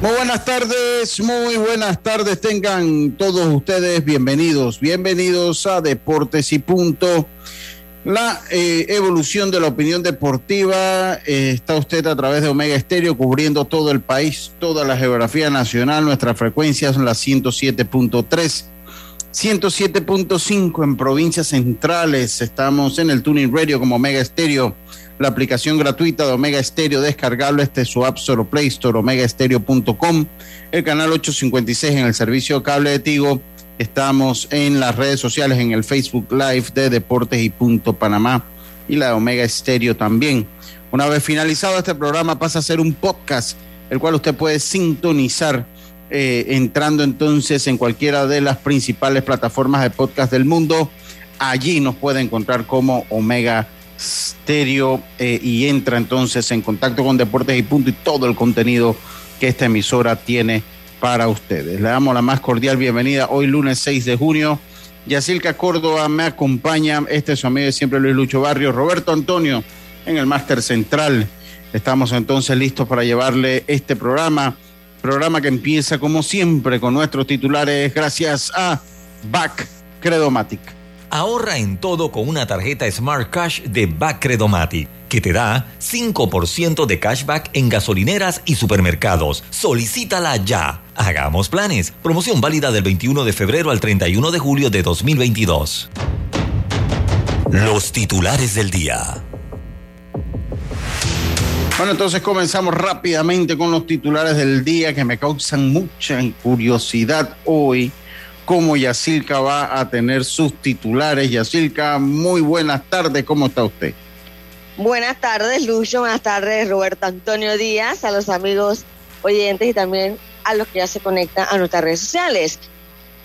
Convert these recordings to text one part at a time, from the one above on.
Muy buenas tardes, muy buenas tardes. Tengan todos ustedes bienvenidos, bienvenidos a Deportes y Punto. La eh, evolución de la opinión deportiva eh, está usted a través de Omega Estéreo cubriendo todo el país, toda la geografía nacional. Nuestra frecuencia son las 107.3, 107.5 en provincias centrales. Estamos en el Tuning Radio como Omega Estéreo la aplicación gratuita de Omega Stereo descargable este su App Store Play Store, omegaestereo.com, el canal 856 en el servicio cable de Tigo. Estamos en las redes sociales, en el Facebook Live de Deportes y Punto Panamá y la de Omega Estéreo también. Una vez finalizado este programa pasa a ser un podcast, el cual usted puede sintonizar eh, entrando entonces en cualquiera de las principales plataformas de podcast del mundo. Allí nos puede encontrar como Omega Stereo eh, y entra entonces en contacto con Deportes y Punto y todo el contenido que esta emisora tiene para ustedes. Le damos la más cordial bienvenida hoy lunes 6 de junio. Yacilca Córdoba me acompaña, este es su amigo de siempre Luis Lucho Barrio, Roberto Antonio en el Máster Central. Estamos entonces listos para llevarle este programa, programa que empieza como siempre con nuestros titulares gracias a Back Credomatic. Ahorra en todo con una tarjeta Smart Cash de Bacredomatic, que te da 5% de cashback en gasolineras y supermercados. Solicítala ya. Hagamos planes. Promoción válida del 21 de febrero al 31 de julio de 2022. Los titulares del día. Bueno, entonces comenzamos rápidamente con los titulares del día que me causan mucha curiosidad hoy cómo Yacilca va a tener sus titulares. Yacilca, muy buenas tardes, ¿cómo está usted? Buenas tardes, Lucho, buenas tardes, Roberto Antonio Díaz, a los amigos oyentes y también a los que ya se conectan a nuestras redes sociales.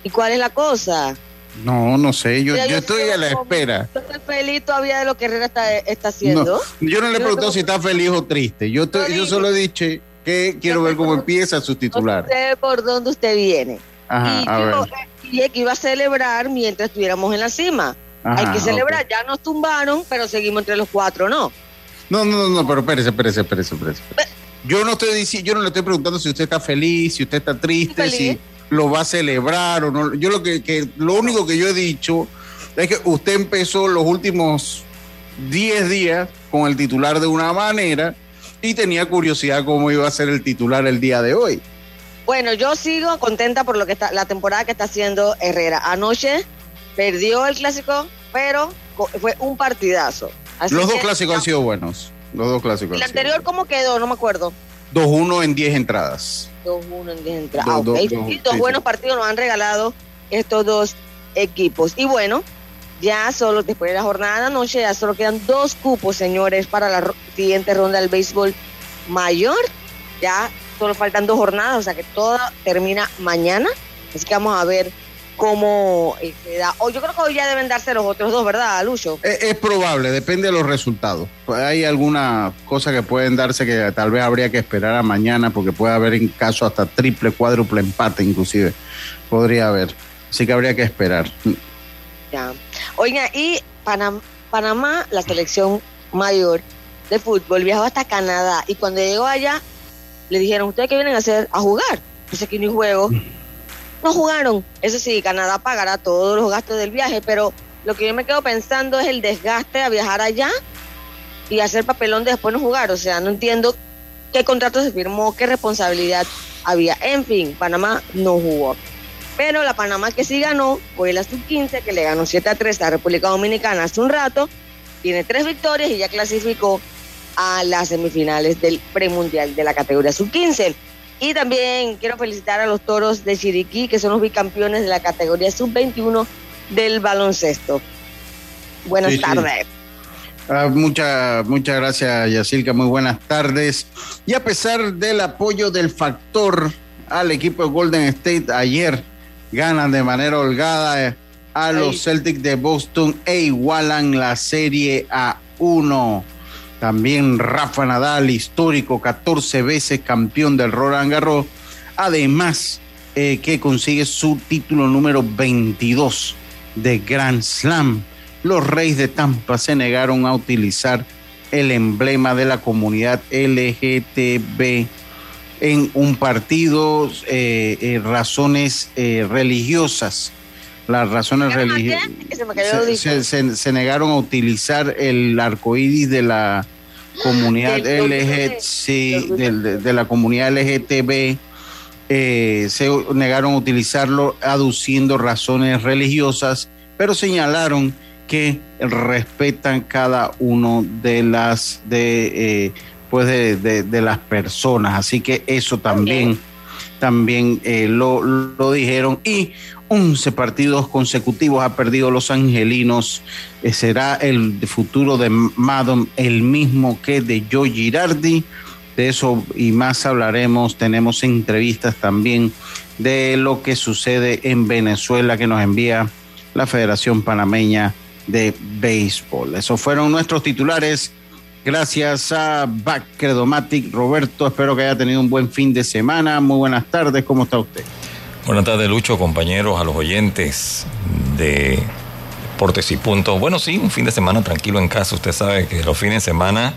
¿Y cuál es la cosa? No, no sé, yo, yo, estoy a la espera. ¿Estás feliz todavía de lo que Herrera está, está haciendo? yo no le he preguntado si está feliz o triste. Yo, yo solo he dicho que quiero ver cómo empieza su titular. No sé por dónde usted viene. Ajá, a ver que iba a celebrar mientras estuviéramos en la cima. Hay que celebrar, ya nos tumbaron, pero seguimos entre los cuatro, ¿no? No, no, no, pero espérese, espérese, espérese, espérese. Yo no estoy diciendo, yo no le estoy preguntando si usted está feliz, si usted está triste, si lo va a celebrar o no. Yo lo que, que, lo único que yo he dicho es que usted empezó los últimos 10 días con el titular de una manera y tenía curiosidad cómo iba a ser el titular el día de hoy. Bueno, yo sigo contenta por lo que está, la temporada que está haciendo Herrera. Anoche perdió el clásico, pero fue un partidazo. los dos clásicos han sido buenos. Los dos clásicos. ¿El anterior cómo quedó? No me acuerdo. 2-1 en 10 entradas. 2-1 en 10 entradas. Ah, dos buenos partidos nos han regalado estos dos equipos. Y bueno, ya solo después de la jornada de anoche, ya solo quedan dos cupos, señores, para la siguiente ronda del béisbol mayor. Ya solo faltan dos jornadas, o sea que todo termina mañana. Así que vamos a ver cómo eh, se da. O yo creo que hoy ya deben darse los otros dos, ¿verdad, Lucho? Es, probable, depende de los resultados. Hay alguna cosa que pueden darse que tal vez habría que esperar a mañana, porque puede haber en caso hasta triple, cuádruple empate, inclusive. Podría haber. Así que habría que esperar. Ya. Oiga, y Panamá, la selección mayor de fútbol, viajó hasta Canadá y cuando llegó allá le dijeron, ¿ustedes qué vienen a hacer? A jugar. Dice que no hay juego. No jugaron. Eso sí, Canadá pagará todos los gastos del viaje, pero lo que yo me quedo pensando es el desgaste a viajar allá y hacer papelón de después no jugar. O sea, no entiendo qué contrato se firmó, qué responsabilidad había. En fin, Panamá no jugó. Pero la Panamá que sí ganó fue la sub-15, que le ganó 7 a 3 a República Dominicana hace un rato. Tiene tres victorias y ya clasificó a las semifinales del premundial de la categoría sub-15. Y también quiero felicitar a los toros de Chiriquí, que son los bicampeones de la categoría sub-21 del baloncesto. Buenas tardes. Ah, muchas muchas gracias, Yacilca. Muy buenas tardes. Y a pesar del apoyo del factor al equipo de Golden State ayer, ganan de manera holgada a los Celtics de Boston e igualan la serie a uno. También Rafa Nadal, histórico, 14 veces campeón del Roland Garros. Además, eh, que consigue su título número 22 de Grand Slam. Los Reyes de Tampa se negaron a utilizar el emblema de la comunidad LGTB en un partido, eh, eh, razones religiosas las razones religiosas. Se, negaron a utilizar el arco iris de la comunidad LGT, de, la comunidad LGTB. Eh, se negaron a utilizarlo aduciendo razones religiosas, pero señalaron que respetan cada uno de las de eh, pues de, las personas, así que eso también también eh, lo, lo dijeron y 11 partidos consecutivos ha perdido los angelinos. Eh, ¿Será el futuro de Madon el mismo que de Joe Girardi? De eso y más hablaremos. Tenemos entrevistas también de lo que sucede en Venezuela que nos envía la Federación Panameña de Béisbol. Esos fueron nuestros titulares. Gracias a Bacredomatic. Roberto, espero que haya tenido un buen fin de semana. Muy buenas tardes. ¿Cómo está usted? Buenas tardes, Lucho, compañeros, a los oyentes de Deportes y Puntos. Bueno, sí, un fin de semana tranquilo en casa. Usted sabe que los fines de semana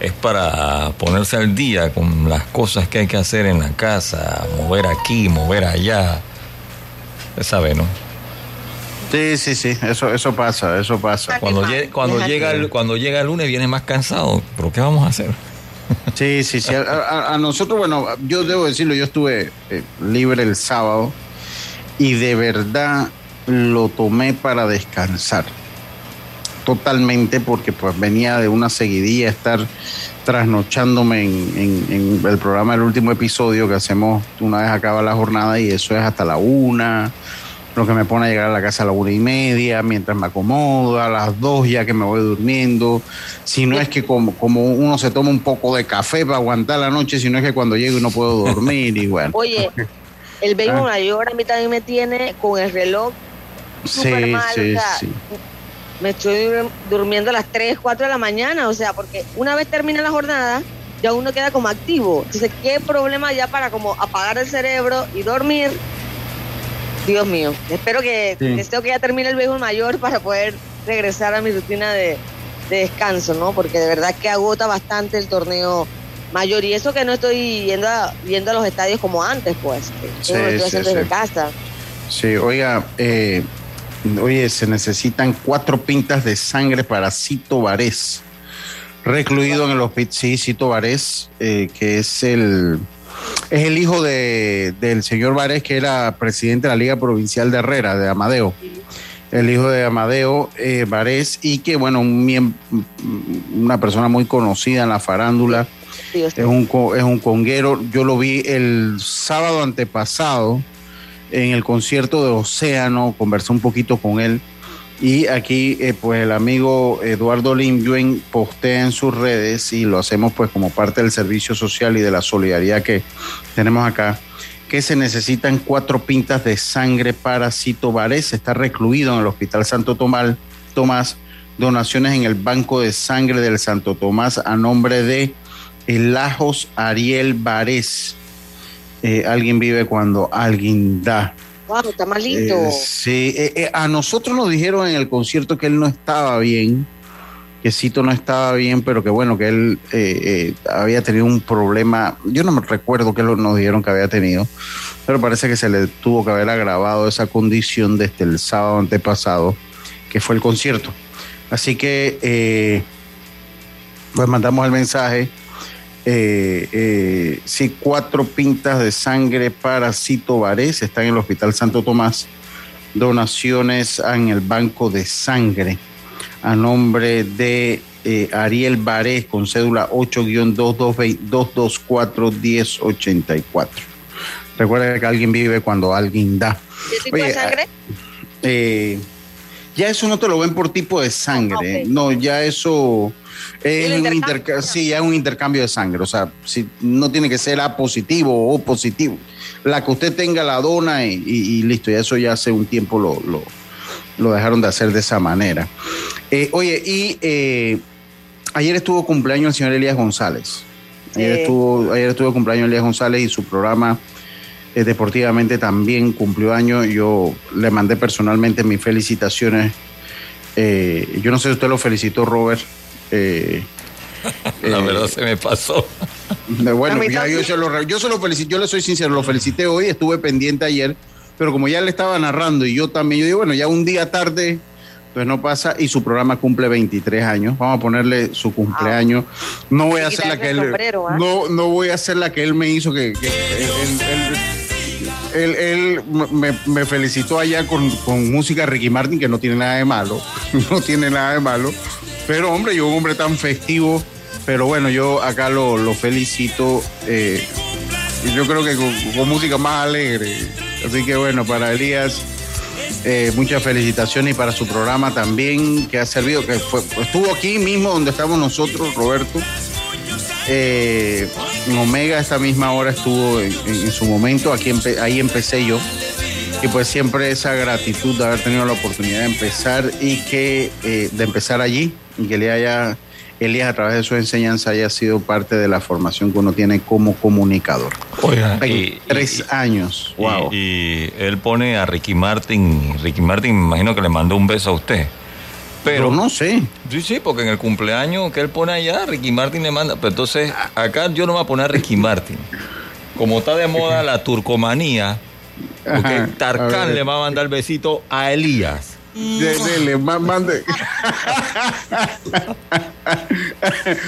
es para ponerse al día con las cosas que hay que hacer en la casa, mover aquí, mover allá. Usted sabe, ¿no? Sí, sí, sí, eso, eso pasa, eso pasa. Cuando, cuando, llega el, cuando llega el lunes viene más cansado, pero ¿qué vamos a hacer? Sí, sí, sí. A, nosotros, bueno, yo debo decirlo, yo estuve eh, libre el sábado y de verdad lo tomé para descansar. Totalmente, porque pues venía de una seguidilla estar trasnochándome en, en el programa del último episodio que hacemos una vez acaba la jornada y eso es hasta la una lo que me pone a llegar a la casa a la una y media, mientras me acomodo, a las dos ya que me voy durmiendo. Si no es que como, como uno se toma un poco de café para aguantar la noche, si no es que cuando llego y no puedo dormir y bueno. Oye, el béisbol ah. mayor a mí también me tiene con el reloj súper mal. Sí, sí. Me estoy durmiendo a las 3, 4 de la mañana, o sea, porque una vez termina la jornada, ya uno queda como activo. Entonces, ¿qué problema ya para como apagar el cerebro y dormir? Dios mío, espero que deseo que ya termine el béisbol mayor para poder regresar a mi rutina de, descanso, ¿no? Porque de verdad que agota bastante el torneo mayor y eso que no estoy yendo a, a los estadios como antes, pues. Sí, lo estoy haciendo desde casa. Sí, oiga, eh, oye, se necesitan cuatro pintas de sangre para Cito Varés, recluido en el hospital. Sí, Cito Varés, eh, que es el es el hijo de, del señor Varés, que era presidente de la Liga Provincial de Herrera, de Amadeo. El hijo de Amadeo eh, y que, bueno, un, una persona muy conocida en la farándula. es, un, es un conguero. Yo lo vi el sábado antepasado en el concierto de Océano, conversé un poquito con él y aquí, eh, pues el amigo Eduardo Lim postea en sus redes y lo hacemos pues como parte del servicio social y de la solidaridad que tenemos acá, que se necesitan cuatro pintas de sangre para Cito Varés. Está recluido en el Hospital Santo Tomás. Tomás donaciones en el Banco de Sangre del Santo Tomás a nombre de Elajos Ariel Varés. Eh, alguien vive cuando alguien da. Está malito. Eh, sí, eh, eh, a nosotros nos dijeron en el concierto que él no estaba bien, que Cito no estaba bien, pero que bueno, que él había tenido un problema. Yo no me recuerdo qué nos dijeron que había tenido, pero parece que se le tuvo que haber agravado esa condición desde el sábado antepasado, que fue el concierto. Así que, pues mandamos el mensaje eh, eh, sí, cuatro pintas de sangre para Cito Varés, está en el Hospital Santo Tomás. Donaciones en el Banco de Sangre a nombre de eh, Ariel Varés con cédula 8-224-1084. Recuerda que alguien vive cuando alguien da. ¿Qué tipo de sangre? Eh, ya eso no te lo ven por tipo de sangre. No, ya eso es un intercambio, sí, es un intercambio de sangre. O sea, si no tiene que ser A positivo o positivo. La que usted tenga la dona y, listo, ya eso ya hace un tiempo lo, lo, dejaron de hacer de esa manera. Eh, oye, y eh, ayer estuvo cumpleaños el señor Elías González. Ayer, estuvo, ayer estuvo cumpleaños Elías González y su programa eh, deportivamente también cumplió años. Yo le mandé personalmente mis felicitaciones. Eh, yo no sé si usted lo felicitó, Robert. Eh, La verdad se me pasó. Bueno, yo, se lo, yo se lo felicité, yo le soy sincero, lo felicité hoy, estuve pendiente ayer, pero como ya le estaba narrando y yo también, yo digo, bueno, ya un día tarde, pues no pasa, y su programa cumple 23 años, vamos a ponerle su cumpleaños. No voy a hacer la que él, ¿ah? no, no voy a hacer la que él me hizo, que, él, me, felicitó allá con, música Ricky Martin, que no tiene nada de malo, no tiene nada de malo. Pero hombre, yo un hombre tan festivo, pero bueno, yo acá lo, felicito. Eh, yo creo que con, música más alegre. Así que bueno, para Elías, eh, muchas felicitaciones y para su programa también, que ha servido, que estuvo aquí mismo donde estamos nosotros, Roberto. Eh, en Omega esta misma hora estuvo en, su momento, aquí ahí empecé yo. Y pues siempre esa gratitud de haber tenido la oportunidad de empezar y que eh, de empezar allí y que le haya Elías a través de su enseñanza haya sido parte de la formación que uno tiene como comunicador. Oiga, tres años. Wow. Y, él pone a Ricky Martin, Ricky Martin me imagino que le mandó un beso a usted. Pero no sé. Sí, sí, porque en el cumpleaños que él pone allá, Ricky Martin le manda. Pero entonces, acá yo no voy a poner a Ricky Martin. Como está de moda la turcomanía, porque Tarkan le va a mandar besito a Elías. Dele, mande.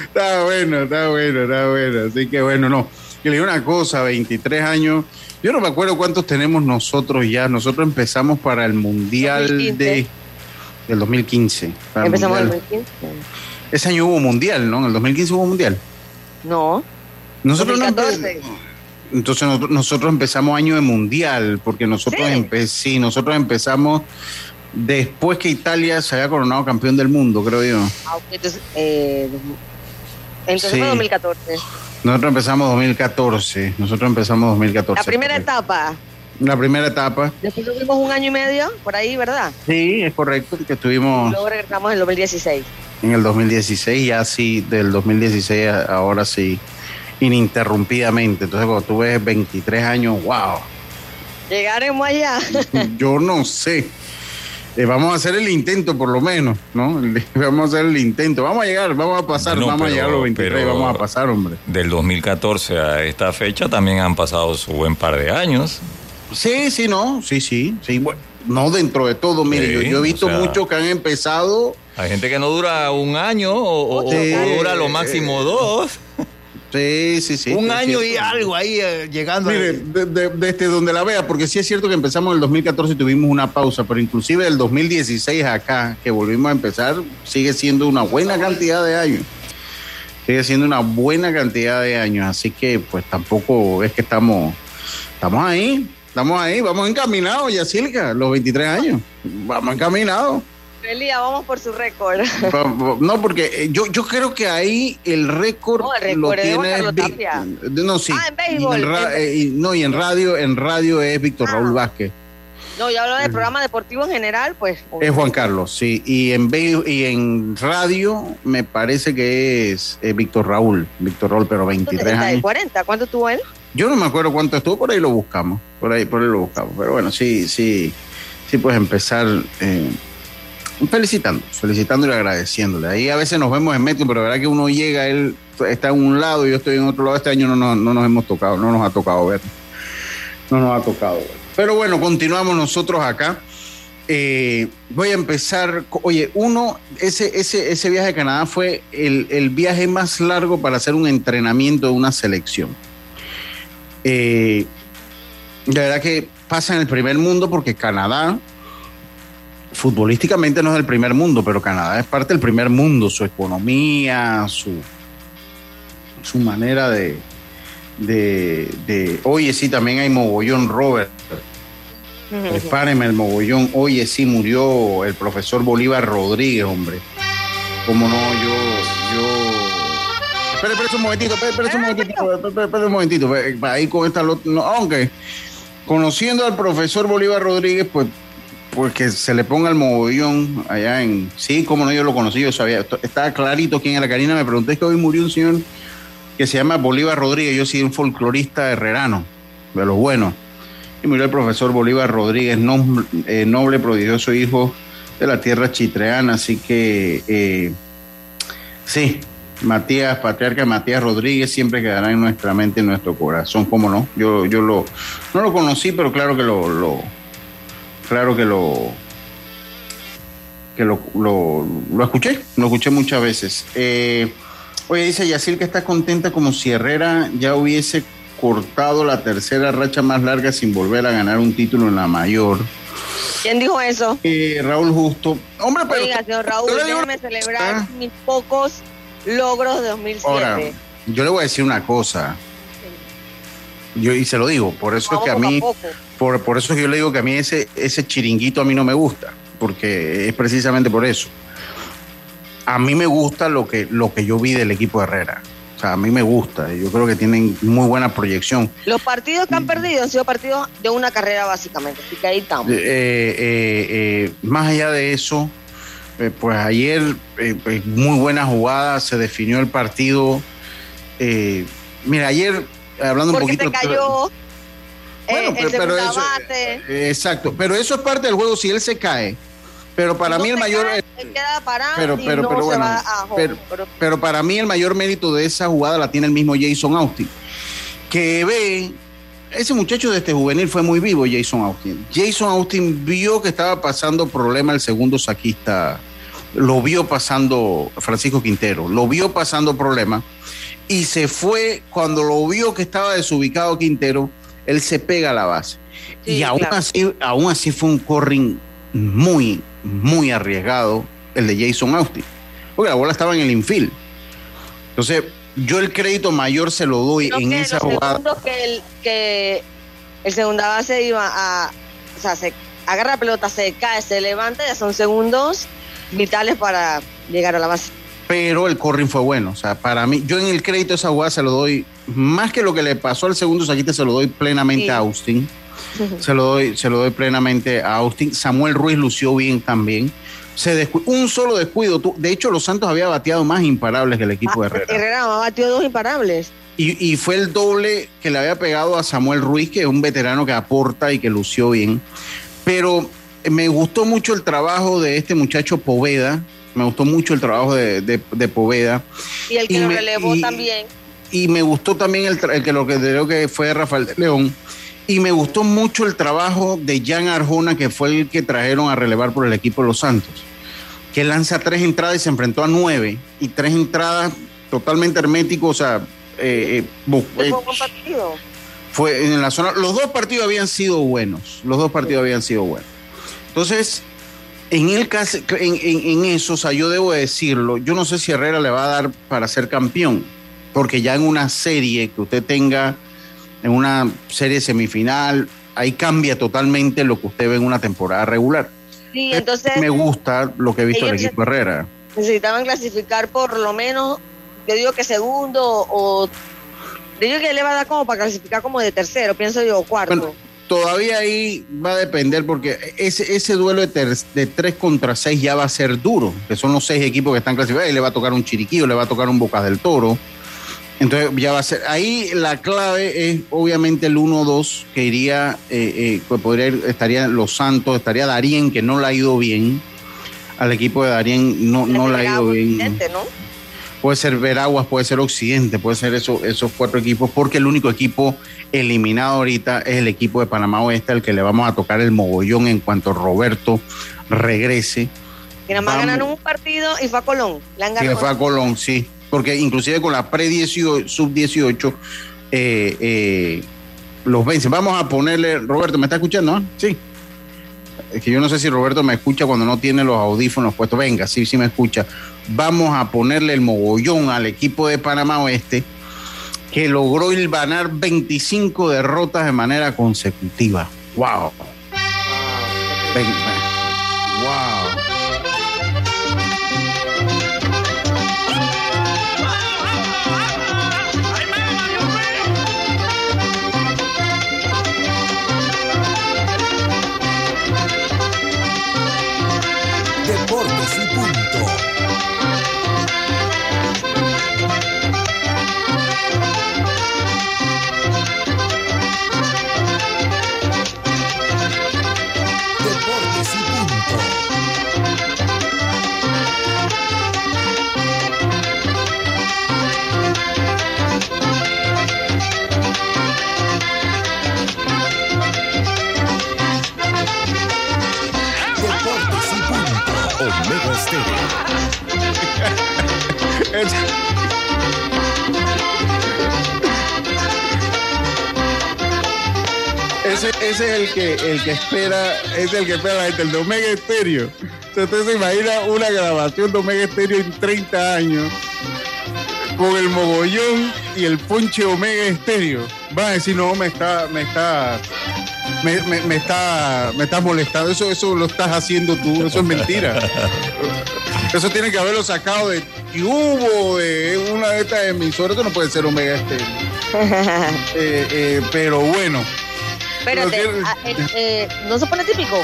está bueno, está bueno, está bueno. Así que bueno, no. Y le digo una cosa, 23 años. Yo no me acuerdo cuántos tenemos nosotros ya. Nosotros empezamos para el Mundial de del 2015. Empezamos en el 2015. Ese año hubo mundial, ¿no? En el 2015 hubo mundial. No. Nosotros 2014. entonces nosotros, empezamos año de mundial, porque nosotros, sí. nosotros empezamos después que Italia se había coronado campeón del mundo, creo yo. Ah, entonces, eh, entonces fue 2014. Nosotros empezamos 2014. Nosotros empezamos 2014. La primera etapa. La primera etapa. Después tuvimos un año y medio por ahí, ¿verdad? Sí, es correcto, que estuvimos... luego regresamos en el 2016. En el 2016, ya sí, del 2016 ahora sí, ininterrumpidamente. Entonces, cuando tú ves 23 años, wow. Llegaremos allá. Yo no sé. Eh, vamos a hacer el intento por lo menos, ¿no? Vamos a hacer el intento. Vamos a llegar, vamos a pasar, vamos a llegar a los 23, vamos a pasar, hombre. Del 2014 a esta fecha también han pasado su buen par de años. Sí, sí, no, sí, sí, sí. Bueno, no dentro de todo, mire, yo, he visto muchos que han empezado. Hay gente que no dura un año o, dura lo máximo dos. Sí, sí, sí. Un año y algo ahí eh, llegando. Mire, desde donde la vea, porque sí es cierto que empezamos en el 2014 y tuvimos una pausa, pero inclusive el 2016 acá, que volvimos a empezar, sigue siendo una buena cantidad de años. Sigue siendo una buena cantidad de años, así que pues tampoco es que estamos, estamos ahí, Estamos ahí, vamos encaminados, Yacilca, los 23 años. Vamos encaminados. Elías, vamos por su récord. No, porque eh, yo, yo creo que ahí el récord, no, el lo tiene. no, sí. Ah, en béisbol. Eh, no, y en radio, en radio es Víctor Raúl ah. Vázquez. No, yo hablo del programa deportivo en general, pues. Es Juan Carlos, sí. Y en, y en radio me parece que es Víctor Raúl. Víctor Raúl, pero 23 años. 40, ¿cuánto tuvo él? Yo no me acuerdo cuánto estuvo, por ahí lo buscamos. Por ahí, por ahí lo buscamos. Pero bueno, sí, sí, sí puedes empezar eh, felicitando, felicitándole y agradeciéndole. Ahí a veces nos vemos en metro, pero la verdad que uno llega, él está en un lado y yo estoy en otro lado. Este año no, no, no nos hemos tocado, no nos ha tocado ver. No nos ha tocado ver. Pero bueno, continuamos nosotros acá. Eh, voy a empezar. Oye, uno, ese, ese, ese viaje a Canadá fue el, el viaje más largo para hacer un entrenamiento de una selección. Eh, la verdad que pasa en el primer mundo porque Canadá, futbolísticamente no es el primer mundo, pero Canadá es parte del primer mundo, su economía, su, su manera de, de, oye, sí, también hay mogollón, Robert. Prepáreme el mogollón. Oye, sí, murió el profesor Bolívar Rodríguez, hombre. Como no, yo, yo. Espera, espera un momentito, espera, espera un momentito, espera un momentito. Ahí con esta. No, aunque conociendo al profesor Bolívar Rodríguez, pues pues que se le ponga el mogollón allá en. Sí, como no, yo lo conocí, yo sabía. Estaba clarito quién era. Karina me pregunté que hoy murió un señor que se llama Bolívar Rodríguez. Yo soy un folclorista herrerano, de los buenos. Y murió el profesor Bolívar Rodríguez, eh, noble, prodigioso hijo de la tierra chitreana. Así que, eh, sí, Matías, patriarca Matías Rodríguez, siempre quedará en nuestra mente, en nuestro corazón. ¿Cómo no? Yo, yo lo, no lo conocí, pero claro que lo claro que lo que lo, lo, escuché, lo escuché muchas veces. Eh, oye, dice Yacir que está contenta como si Herrera ya hubiese cortado la tercera racha más larga sin volver a ganar un título en la mayor. ¿Quién dijo eso? Eh, Raúl Justo. Hombre, pero. Oiga, señor Raúl, déjeme celebrar ah. mis pocos logros de 2007. Ahora, yo le voy a decir una cosa. Yo, y se lo digo, por eso es que a mí. Por, por eso es que yo le digo que a mí ese, ese chiringuito a mí no me gusta, porque es precisamente por eso. A mí me gusta lo que, lo que yo vi del equipo de Herrera. O sea, a mí me gusta. Yo creo que tienen muy buena proyección. Los partidos que han perdido han sido partidos de una carrera, básicamente. Así que ahí estamos. Eh, eh, eh, más allá de eso, pues ayer, muy buena jugada, se definió el partido. mira, ayer, hablando un poquito. Se cayó bueno, eh, pero, eso, eh, exacto, pero eso es parte del juego si él se cae. Pero para mí el mayor pero pero pero bueno, pero, para mí el mayor mérito de esa jugada la tiene el mismo Jason Austin, que ve ese muchacho de este juvenil fue muy vivo, Jason Austin. Jason Austin vio que estaba pasando problema el segundo saquista, lo vio pasando Francisco Quintero, lo vio pasando problema y se fue cuando lo vio que estaba desubicado Quintero él se pega a la base. y aún, así, aún así fue un corring muy, muy arriesgado el de Jason Austin. Porque la bola estaba en el infield. Entonces, yo el crédito mayor se lo doy en esa jugada. Que el, que el segunda base iba a. O sea, se agarra la pelota, se cae, se levanta, ya son segundos vitales para llegar a la base pero el corring fue bueno. O sea, para mí, yo en el crédito de esa jugada se lo doy, más que lo que le pasó al segundo saquite, se lo doy plenamente a Austin. Se lo, doy, se lo doy plenamente a Austin. Samuel Ruiz lució bien también. Se un solo descuido. De hecho, los Santos había bateado más imparables que el equipo de Herrera. Herrera batió dos imparables. Y, y, fue el doble que le había pegado a Samuel Ruiz, que es un veterano que aporta y que lució bien. Pero me gustó mucho el trabajo de este muchacho Poveda, me gustó mucho el trabajo de, de, Poveda. Y el que lo relevó también. Y me gustó también el, el que lo que creo que fue Rafael León. Y me gustó mucho el trabajo de Jan Arjona, que fue el que trajeron a relevar por el equipo de los Santos, que lanza tres entradas y se enfrentó a nueve, y tres entradas totalmente herméticos, o sea, eh, eh, partido. Fue en la zona, los dos partidos habían sido buenos, los dos partidos habían sido buenos. Entonces, en, el caso, en, eso, o sea, yo debo decirlo, yo no sé si Herrera le va a dar para ser campeón, porque ya en una serie que usted tenga, en una serie semifinal, ahí cambia totalmente lo que usted ve en una temporada regular. Sí, entonces. Me gusta lo que he visto del equipo Herrera. Necesitaban clasificar por lo menos, yo digo que segundo o. Yo digo que le va a dar como para clasificar como de tercero, pienso yo, cuarto todavía ahí va a depender porque ese, ese duelo de, de 3 contra 6 ya va a ser duro, que son los seis equipos que están clasificados, y le va a tocar un Chiriquillo, le va a tocar un Bocas del Toro. Entonces ya va a ser, ahí la clave es obviamente el 1-2 que iría, eh, eh, podría estaría Los Santos, estaría Darien, que no le ha ido bien, al equipo de Darien no, no le ha ido bien. Puede ser Veraguas, puede ser Occidente, puede ser eso, esos cuatro equipos, porque el único equipo eliminado ahorita es el equipo de Panamá Oeste, al que le vamos a tocar el mogollón en cuanto Roberto regrese. Que nada más ganaron un partido y fue a Colón. sí, fue a Colón, sí. Porque inclusive con la pre-18, sub-18, eh, eh, los vencen. Vamos a ponerle, Roberto, ¿me está escuchando? Sí. Es que yo no sé si Roberto me escucha cuando no tiene los audífonos puestos. Venga, sí, sí me escucha. Vamos a ponerle el mogollón al equipo de Panamá Oeste que logró ganar 25 derrotas de manera consecutiva. ¡Wow! Wow. Ese, ese es el que, el que espera, es el que espera la gente, el de Omega Estéreo. Usted se imagina una grabación de Omega Estéreo en 30 años con el mogollón y el ponche Omega Estéreo. Va a decir, no, me está, me está, me, me- me está, me estás molestando. Eso, eso lo estás haciendo tú, eso es mentira. Eso tiene que haberlo sacado de hubo de una de estas emisoras, eso no puede ser Omega. Eh, eh, pero bueno. Espérate, que- ah, eh, eh, ¿no se pone típico?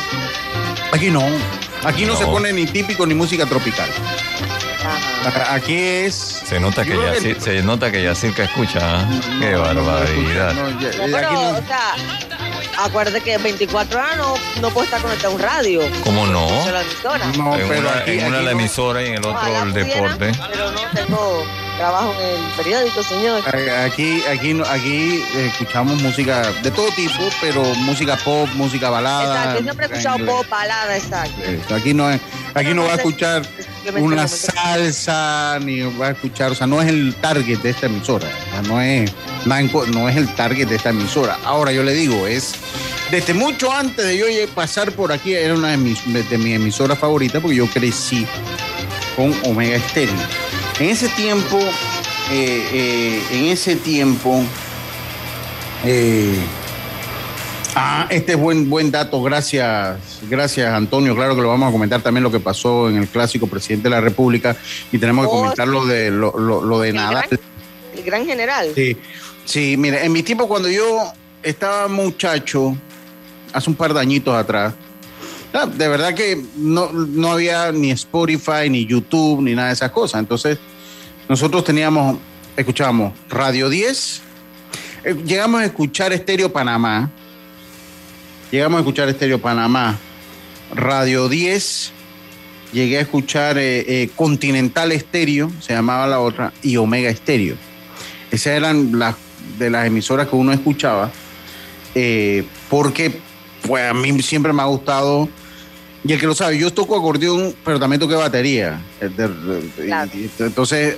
Aquí no. Aquí no, No. se pone ni típico ni música tropical. Aquí es. Se nota que Yacir, se nota que Yacirca escucha. ¿ah? Qué No, barbaridad. no, ya- No, ya pero, aquí no- o sea, acuérdate que 24 horas no, no puede estar conectado a un radio. ¿Cómo no? Solo la emisora. no, en pero una, aquí, en una aquí la emisora y en el otro Ojalá el pudiera, deporte. Pero no tengo trabajo en el periódico, señor. Aquí, aquí, no- aquí escuchamos música de todo tipo, pero música pop, música balada. Exacto, yo siempre he escuchado pop, balada, exacto. Aquí no, es- aquí no va a escuchar una salsa, ni va a escuchar, o sea, no es el target de esta emisora, o sea, no es, no es el target de esta emisora. Ahora yo le digo, es desde mucho antes de yo pasar por aquí, era una de mis, de mis emisoras favoritas porque yo crecí con Omega Stereo. En ese tiempo, eh, eh, en ese tiempo, eh, Ah, este es buen, buen dato, gracias, gracias Antonio. Claro que lo vamos a comentar también lo que pasó en el clásico presidente de la República y tenemos que Oh, comentar lo de lo, lo- lo de El Nadal. gran, el gran general. Sí, sí, mire, en mi tiempo cuando yo estaba muchacho, hace un par de añitos atrás, ah, de verdad que no, no había ni Spotify, ni YouTube, ni nada de esas cosas. Entonces, nosotros teníamos, escuchábamos Radio 10, eh, llegamos a escuchar Estéreo Panamá, llegamos a escuchar Estéreo Panamá, Radio 10, llegué a escuchar eh, eh, Continental Estéreo, se llamaba la otra, y Omega Estéreo. Esas eran las de las emisoras que uno escuchaba, eh, porque pues a mí siempre me ha gustado, y el que lo sabe, yo toco acordeón, pero también toqué batería. Claro. Entonces,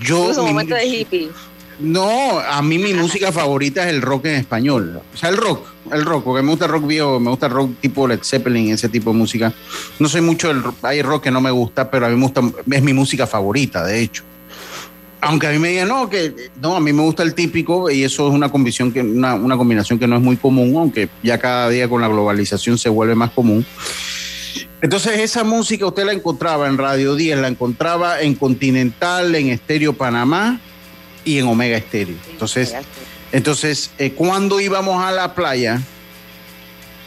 yo... Su mi- momento de hippie. No, a mí mi música favorita es el rock en español. O sea, el rock, el rock, porque me gusta el rock viejo, me gusta el rock tipo Led Zeppelin, ese tipo de música. No soy mucho del rock, hay rock que no me gusta, pero a mí me gusta, es mi música favorita, de hecho. Aunque a mí me digan, no, que no, a mí me gusta el típico y eso es una combinación que, una, una combinación que no es muy común, aunque ya cada día con la globalización se vuelve más común. Entonces esa música usted la encontraba en Radio 10, la encontraba en Continental, en Estéreo Panamá y en Omega Estéreo. Entonces, entonces eh, cuando íbamos a la playa,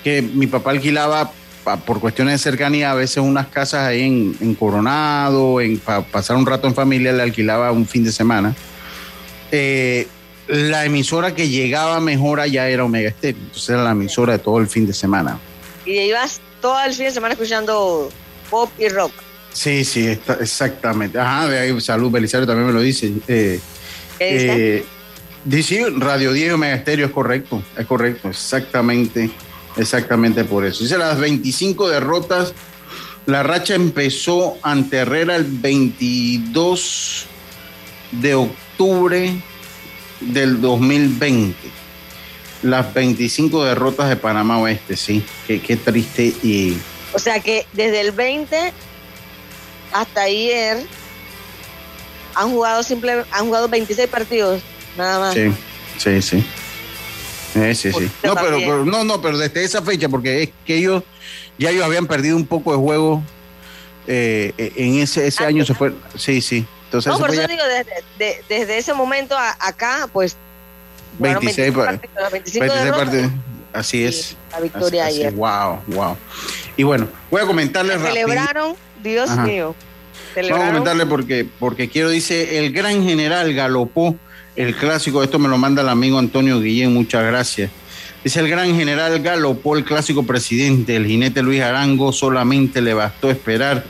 que mi papá alquilaba pa- por cuestiones de cercanía a veces unas casas ahí en, en Coronado, en para pasar un rato en familia, le alquilaba un fin de semana. eh, la emisora que llegaba mejor allá era Omega Estéreo. Entonces era la emisora de todo el fin de semana. Y ibas todo el fin de semana escuchando pop y rock. Sí, sí, está- exactamente. Ajá, de ahí, salud, Belisario también me lo dice. Eh, ¿Qué dice? eh, dice, Radio 10 Omega Estéreo es correcto, es correcto, exactamente, exactamente por eso. Dice las 25 derrotas, la racha empezó ante Herrera el 22 de octubre del 2020. Las 25 derrotas de Panamá Oeste, sí, qué, qué triste y... O sea que desde el 20 hasta ayer han jugado simple, han jugado 26 partidos, nada más. Sí, sí, sí. Eh, sí, sí. No pero, no, no, pero desde esa fecha, porque es que ellos, ya ellos habían perdido un poco de juego eh, en ese, ese año se fue, sí, sí. Entonces no, por eso digo, desde, desde, ese momento a, acá, pues 26, 25 partidos, Así es. La victoria ayer. Wow, wow. Y bueno, voy a comentarles Celebraron, Dios mío. Vamos a comentarle porque, porque quiero, dice, el gran general galopó el clásico, esto me lo manda el amigo Antonio Guillén, muchas gracias. Dice el gran general galopó el clásico presidente, el jinete Luis Arango solamente le bastó esperar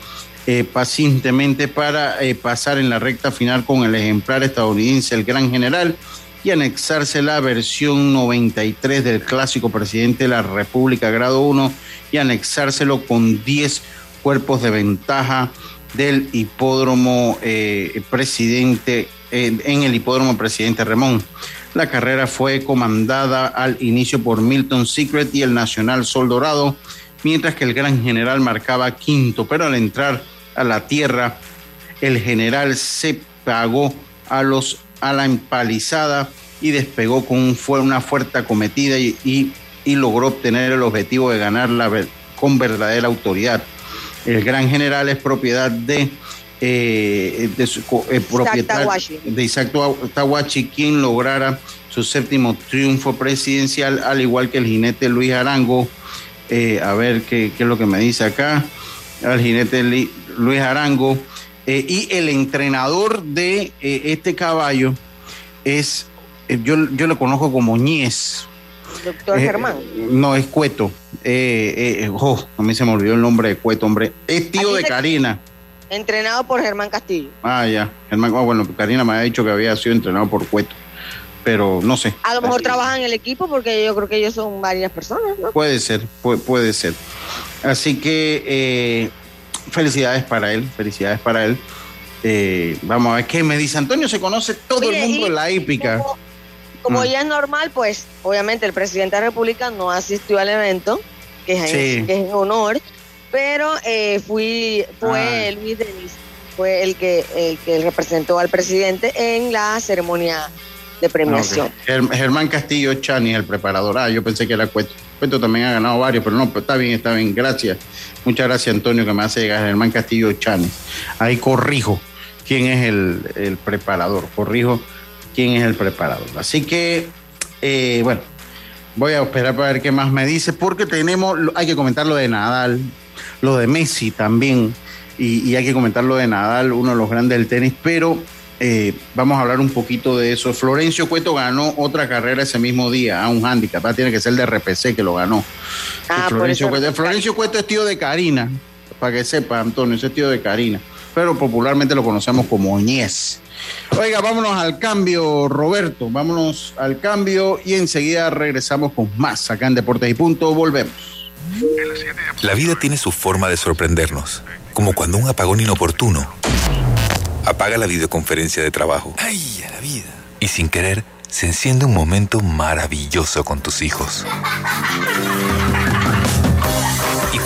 eh, pacientemente para eh, pasar en la recta final con el ejemplar estadounidense, el gran general, y anexarse la versión 93 del clásico presidente de la República grado 1 y anexárselo con 10 cuerpos de ventaja del hipódromo eh, presidente, en el hipódromo presidente Ramón. La carrera fue comandada al inicio por Milton Secret y el Nacional Sol Dorado, mientras que el gran general marcaba quinto, pero al entrar a la tierra, el general se pagó a, los, a la empalizada y despegó con una fuerte acometida y, y, logró obtener el objetivo de ganar con verdadera autoridad. El gran general es propiedad de, eh, de su, eh, de Isaac Tawachi, quien lograra su séptimo triunfo presidencial, al igual que el jinete Luis Arango. Eh, a ver qué, qué, es lo que me dice acá. Al jinete Luis Arango. Eh, y el entrenador de este caballo es, yo, yo lo conozco como Ñez. Doctor Germán. No, es Cueto. Oh, a mí se me olvidó el nombre de Cueto, hombre. Es tío de Karina. Entrenado por Germán Castillo. Ah, ya. Germán, ah, bueno, Karina me ha dicho que había sido entrenado por Cueto pero no sé. A lo mejor trabajan en el equipo porque yo creo que ellos son varias personas, ¿no? Puede ser, puede, ser. Así que eh, felicidades para él, felicidades para él. Eh, vamos a ver qué me dice Antonio, se conoce todo el mundo de la hípica. Como, mm. ya es normal, pues obviamente el presidente de la República no asistió al evento, que es, que es en honor, pero eh, fui, fue ah. Luis Denis, fue el que, el que representó al presidente en la ceremonia de premiación. Germán Castillo Chani, el preparador. Ah, yo pensé que era Cueto. Cueto también ha ganado varios, pero no, pero está bien, está bien. Gracias. Muchas gracias, Antonio, que me hace llegar Germán Castillo Chani. Ahí corrijo quién es el, preparador. Corrijo quién es el preparador. Así que, eh, bueno, voy a esperar para ver qué más me dice, porque tenemos, hay que comentar lo de Nadal, lo de Messi también, y, y hay que comentar lo de Nadal, uno de los grandes del tenis, pero eh, vamos a hablar un poquito de eso. Florencio Cueto ganó otra carrera ese mismo día, a un handicap. Ah, tiene que ser el de RPC que lo ganó. Ah, Florencio, Cueto, Florencio Cueto es tío de Karina, para que sepa, Antonio, es tío de Karina. Pero popularmente lo conocemos como Oñez. Oiga, vámonos al cambio, Roberto. Vámonos al cambio y enseguida regresamos con más acá en Deportes y Punto. Volvemos. La vida tiene su forma de sorprendernos, como cuando un apagón inoportuno apaga la videoconferencia de trabajo. ¡Ay, a la vida! Y sin querer, se enciende un momento maravilloso con tus hijos.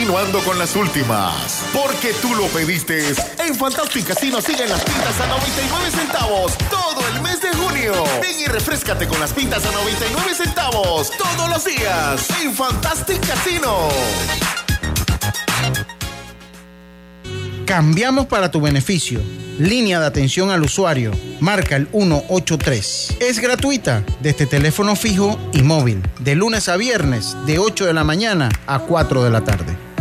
Continuando con las últimas, porque tú lo pediste. En Fantastic Casino siguen las pintas a 99 centavos todo el mes de junio. Ven y refrescate con las pintas a 99 centavos todos los días en Fantastic Casino. Cambiamos para tu beneficio. Línea de atención al usuario. Marca el 183. Es gratuita desde teléfono fijo y móvil. De lunes a viernes, de 8 de la mañana a 4 de la tarde.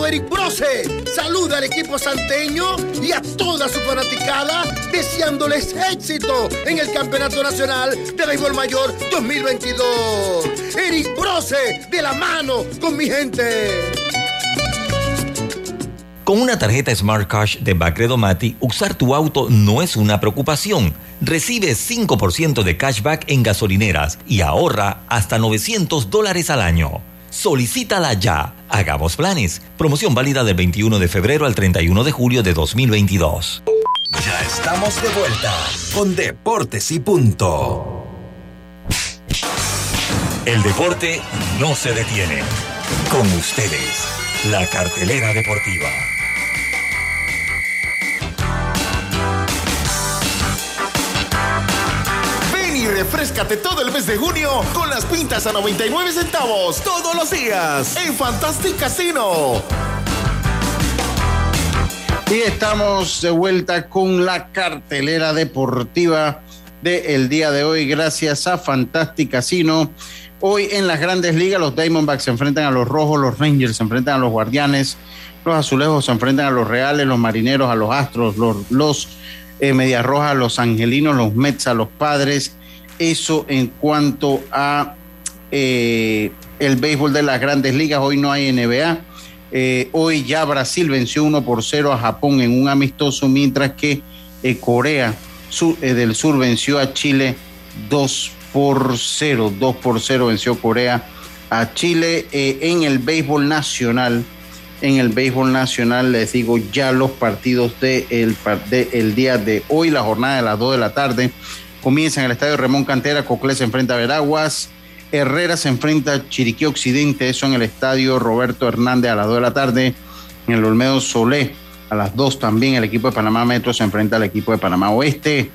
Eric Brose saluda al equipo santeño y a toda su fanaticada deseándoles éxito en el Campeonato Nacional de Béisbol Mayor 2022. Eric Brose, de la mano con mi gente. Con una tarjeta Smart Cash de Bacredo Mati, usar tu auto no es una preocupación. Recibe 5% de cashback en gasolineras y ahorra hasta 900 dólares al año. Solicítala ya. Hagamos planes. Promoción válida del 21 de febrero al 31 de julio de 2022. Ya estamos de vuelta con Deportes y Punto. El deporte no se detiene. Con ustedes, la cartelera deportiva. Refrescate todo el mes de junio con las pintas a 99 centavos todos los días en Fantastic Casino. Y estamos de vuelta con la cartelera deportiva del día de hoy, gracias a Fantastic Casino. Hoy en las grandes ligas, los Diamondbacks se enfrentan a los Rojos, los Rangers se enfrentan a los Guardianes, los Azulejos se enfrentan a los Reales, los Marineros a los Astros, los, los eh, Medias Rojas los Angelinos, los Mets a los Padres. Eso en cuanto a eh, el béisbol de las grandes ligas. Hoy no hay NBA. Eh, hoy ya Brasil venció 1 por 0 a Japón en un amistoso, mientras que eh, Corea Sur, eh, del Sur venció a Chile 2 por 0. 2 por 0 venció Corea a Chile eh, en el béisbol nacional. En el béisbol nacional les digo ya los partidos del de de el día de hoy, la jornada de las 2 de la tarde. Comienza en el estadio Ramón Cantera, Coclé se enfrenta a Veraguas, Herrera se enfrenta a Chiriquí Occidente, eso en el estadio Roberto Hernández a las 2 de la tarde. En el Olmedo Solé a las 2 también el equipo de Panamá Metro se enfrenta al equipo de Panamá Oeste.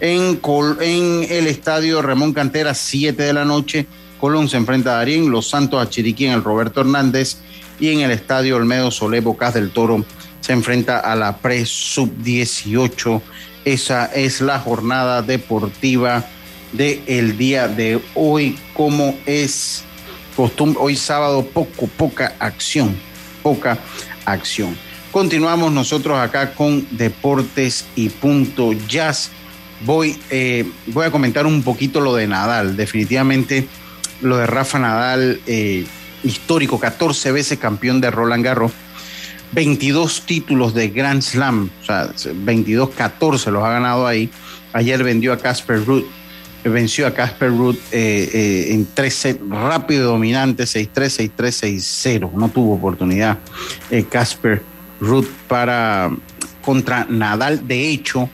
En, en el estadio Ramón Cantera, 7 de la noche, Colón se enfrenta a Darien, Los Santos a Chiriquí en el Roberto Hernández y en el estadio Olmedo Solé Bocas del Toro se enfrenta a la Pre Sub 18. Esa es la jornada deportiva del el día de hoy, como es costumbre, hoy sábado poco, poca acción, poca acción. Continuamos nosotros acá con Deportes y Punto Jazz. Voy, eh, voy a comentar un poquito lo de Nadal. Definitivamente lo de Rafa Nadal, eh, histórico, 14 veces campeón de Roland Garros, 22 títulos de Grand Slam, o sea, 22, 14 los ha ganado ahí. Ayer vendió a Casper Ruud venció a Casper Ruud eh, eh, en 13 rápido dominante, 6-3, 6-3, 6-0. No tuvo oportunidad Casper eh, Ruud para contra Nadal. De hecho,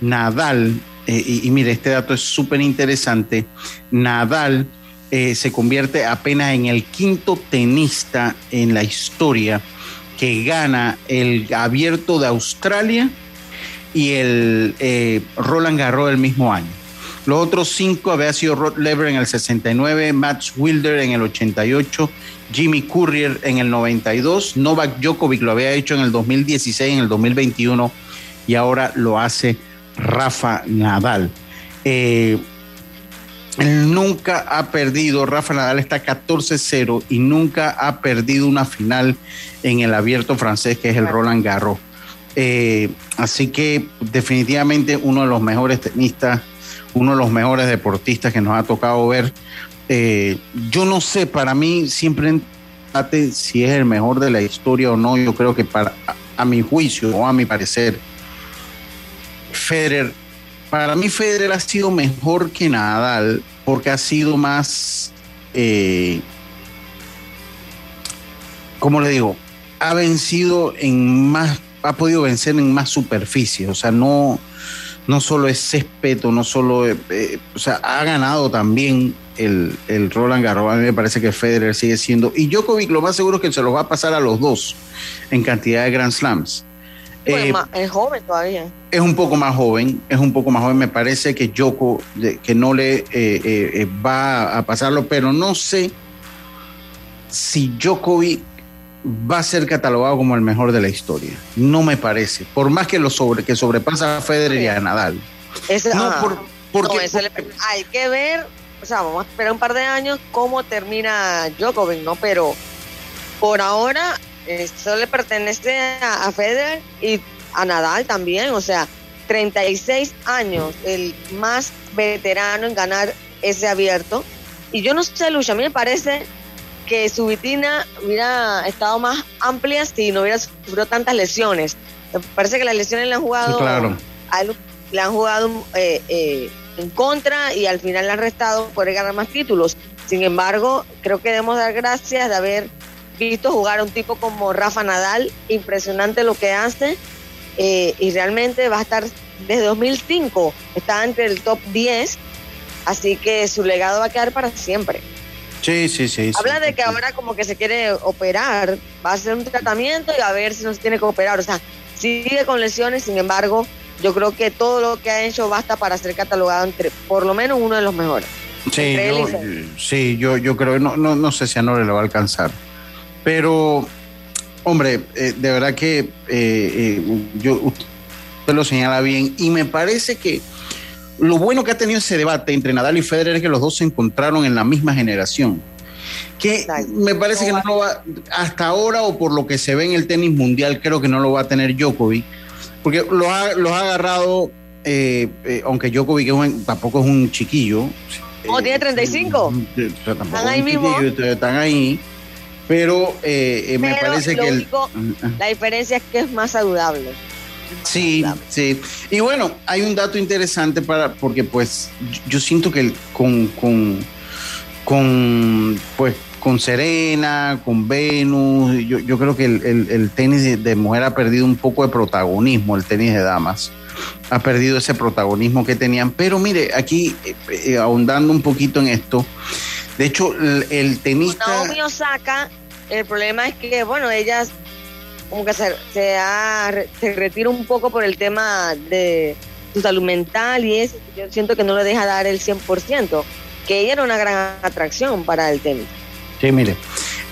Nadal, y, mire, este dato es súper interesante, Nadal se convierte apenas en el quinto tenista en la historia gana el abierto de Australia y el Roland Garros el mismo año. Los otros cinco había sido Rod Lever en el 69, Max Wilder en el 88, Jimmy Courier en el 92, Novak Djokovic lo había hecho en el 2016, en el 2021 y ahora lo hace Rafa Nadal. Eh, nunca ha perdido, Rafa Nadal está 14-0 y nunca ha perdido una final en el abierto francés que es el Roland Garros. Eh, así que definitivamente uno de los mejores tenistas uno de los mejores deportistas que nos ha tocado ver. Eh, yo no sé, para mí siempre si es el mejor de la historia o no. Yo creo que para a mi juicio o a mi parecer, Federer, para mí Federer ha sido mejor que Nadal porque ha sido más, eh, ¿cómo le digo? Ha vencido en más, ha podido vencer en más superficie. O sea, no no solo es césped, no solo, eh, o sea, ha ganado también el, el, Roland Garros. A mí me parece que Federer sigue siendo, y Djokovic lo más seguro es que se lo va a pasar a los dos en cantidad de Grand Slams. Pues eh, es joven todavía. Es un poco más joven, es un poco más joven. Me parece que Djoko, que no le eh, va a pasarlo, pero no sé si Djokovic va a ser catalogado como el mejor de la historia. No me parece. Por más que lo sobre, que sobrepasa a Federer y a Nadal. no, porque, hay que ver, o sea, vamos a esperar un par de años cómo termina Djokovic, ¿no? Pero por ahora esto le pertenece a, a Federer y a Nadal también, o sea, 36 años, el más veterano en ganar ese abierto. Y yo no sé, Lucha, a mí me parece que su vitina hubiera estado más amplia si no hubiera sufrido tantas lesiones. Me parece que las lesiones le han jugado, le han jugado eh, eh, en contra y al final le han restado por ganar más títulos. Sin embargo, creo que debemos dar gracias de haber visto jugar a un tipo como Rafa Nadal, impresionante lo que hace eh, y realmente va a estar desde 2005, está entre el top 10, así que su legado va a quedar para siempre. Sí, sí, sí. Habla de que ahora como que se quiere operar, va a hacer un tratamiento y a ver si no se tiene que operar. O sea, sigue con lesiones, sin embargo, yo creo que todo lo que ha hecho basta para ser catalogado entre por lo menos uno de los mejores. Sí, yo, sí, yo, yo creo, no, no, no sé si a Nore le va a alcanzar, pero, hombre, eh, de verdad que eh, eh, yo, usted lo señala bien y me parece que lo bueno que ha tenido ese debate entre Nadal y Federer es que los dos se encontraron en la misma generación. Que me parece que no lo va, hasta ahora o por lo que se ve en el tenis mundial, creo que no lo va a tener Djokovic, porque los ha, ha agarrado, eh, eh, aunque Djokovic tampoco es un chiquillo. ¿O tiene 35? Eh, están ahí mismo. Están ahí. Pero, me parece que. la diferencia es que es más saludable. Sí, sí. Y bueno, hay un dato interesante para, porque pues yo siento que con, con, con, pues, con Serena, con Venus, yo, yo creo que el, tenis de mujer ha perdido un poco de protagonismo, el tenis de damas. Ha perdido ese protagonismo que tenían. Pero mire, aquí eh, eh, ahondando un poquito en esto, de hecho, el, el tenista. Naomi Osaka, el problema es que, bueno, ellas como que se, se, retira un poco por el tema de su salud mental y eso. Yo siento que no le deja dar el 100%, que ella era una gran atracción para el tenis. Sí, mire,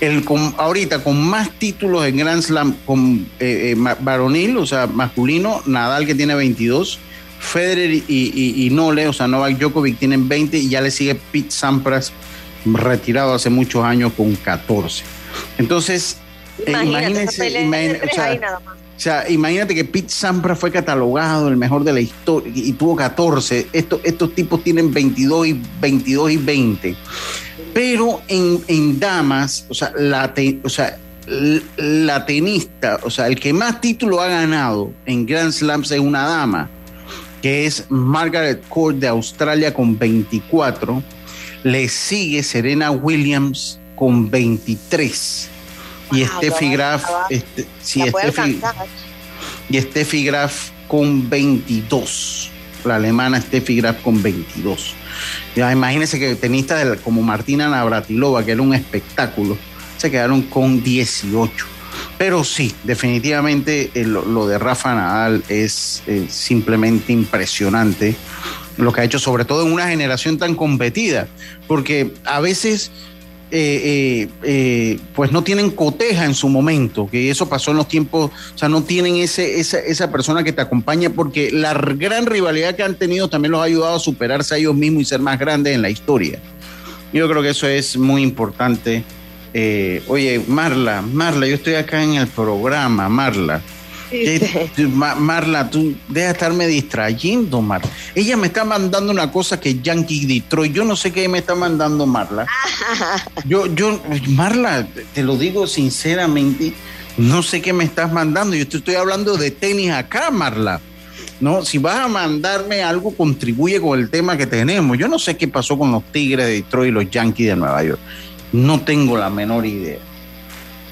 el, ahorita con más títulos en Grand Slam con eh, eh, varonil, o sea, masculino, Nadal que tiene 22, Federer y, y, Nole, o sea, Novak Djokovic tienen 20 y ya le sigue Pete Sampras, retirado hace muchos años con 14. Entonces, Imagínate, o, sea, imagínate que Pete Sampras fue catalogado el mejor de la historia y tuvo 14. Estos, estos tipos tienen 22 y 22 y 20. Pero en, damas, o sea, la, o sea, la tenista, o sea, el que más título ha ganado en Grand Slams es una dama, que es Margaret Court de Australia con 24. Le sigue Serena Williams con 23 y Steffi Graf, este, y Steffi Graf con 22. La alemana Steffi Graf con 22. Ya, imagínense que tenistas como Martina Navratilova, que era un espectáculo, se quedaron con 18. Pero sí, definitivamente eh, lo, de Rafa Nadal es eh, simplemente impresionante lo que ha hecho, sobre todo en una generación tan competida, porque a veces eh, eh, eh, pues no tienen coteja en su momento, que eso pasó en los tiempos, o sea, no tienen ese, esa, esa persona que te acompaña porque la gran rivalidad que han tenido también los ha ayudado a superarse a ellos mismos y ser más grandes en la historia. Yo creo que eso es muy importante. oye, Marla, Marla, yo estoy acá en el programa, Marla. Marla, tú deja de estarme distrayendo, Marla. Ella me está mandando una cosa que Yankee Detroit. Yo no sé qué me está mandando Marla. Yo, yo, Marla, te lo digo sinceramente, no sé qué me estás mandando. Yo te estoy hablando de tenis acá, Marla. No, si vas a mandarme algo, contribuye con el tema que tenemos. Yo no sé qué pasó con los Tigres de Detroit y los Yankees de Nueva York. No tengo la menor idea.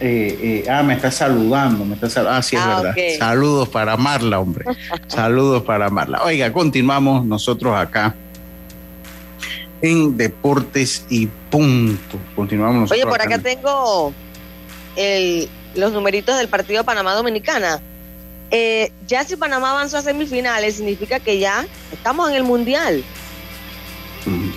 Eh, eh, ah, me está saludando, me está saludando. Ah, sí, es ah, verdad. Saludos para Marla, hombre. Saludos para Marla. Oiga, continuamos nosotros acá en Deportes y Punto. Continuamos Oye, por acá, tengo los numeritos del partido Panamá-Dominicana. Eh, ya si Panamá avanzó a semifinales, significa que ya estamos en el Mundial.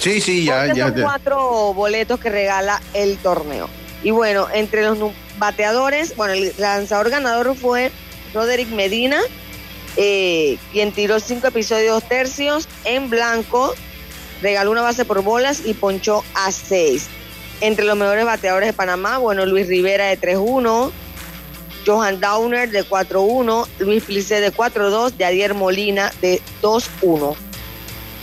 Sí, sí, ya. ya son cuatro boletos que regala el torneo. Y bueno, entre los bateadores, bueno, el lanzador ganador fue Roderick Medina, eh, quien tiró cinco episodios tercios en blanco, regaló una base por bolas y ponchó a seis. Entre los mejores bateadores de Panamá, bueno, Luis Rivera de 3-1, Johan Downer de 4-1, Luis Plice de 4-2, Yadier Molina de 2-1.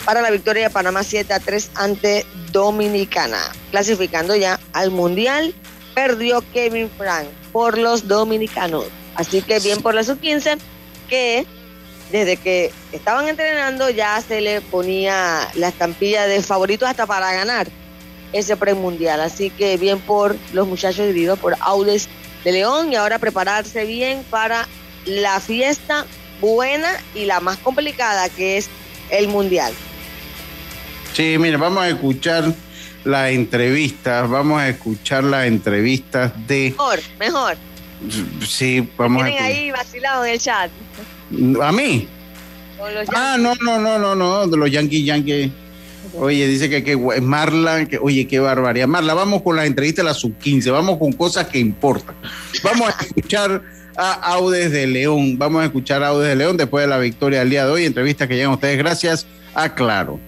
Para la victoria de Panamá 7-3 ante Dominicana. Clasificando ya al Mundial, perdió Kevin Frank por los dominicanos. Así que bien por la sub-15, que desde que estaban entrenando ya se le ponía la estampilla de favoritos hasta para ganar ese premundial. Así que bien por los muchachos dirigidos por Audes de León y ahora prepararse bien para la fiesta buena y la más complicada que es el mundial. Sí, mire, vamos a escuchar la entrevista, vamos a escuchar las entrevistas de... Mejor, mejor. Sí, vamos Tienen ahí vacilado en el chat. ¿A mí? Ah, no, no, no, no, no, de los Yankees, Yankees. Oye, dice que, que Marla, que, oye, qué barbaridad. Marla, vamos con la entrevista de la sub-15, vamos con cosas que importan. Vamos a escuchar a Audes de León, vamos a escuchar a Audes de León después de la victoria del día de hoy, entrevista que llegan ustedes gracias a Claro.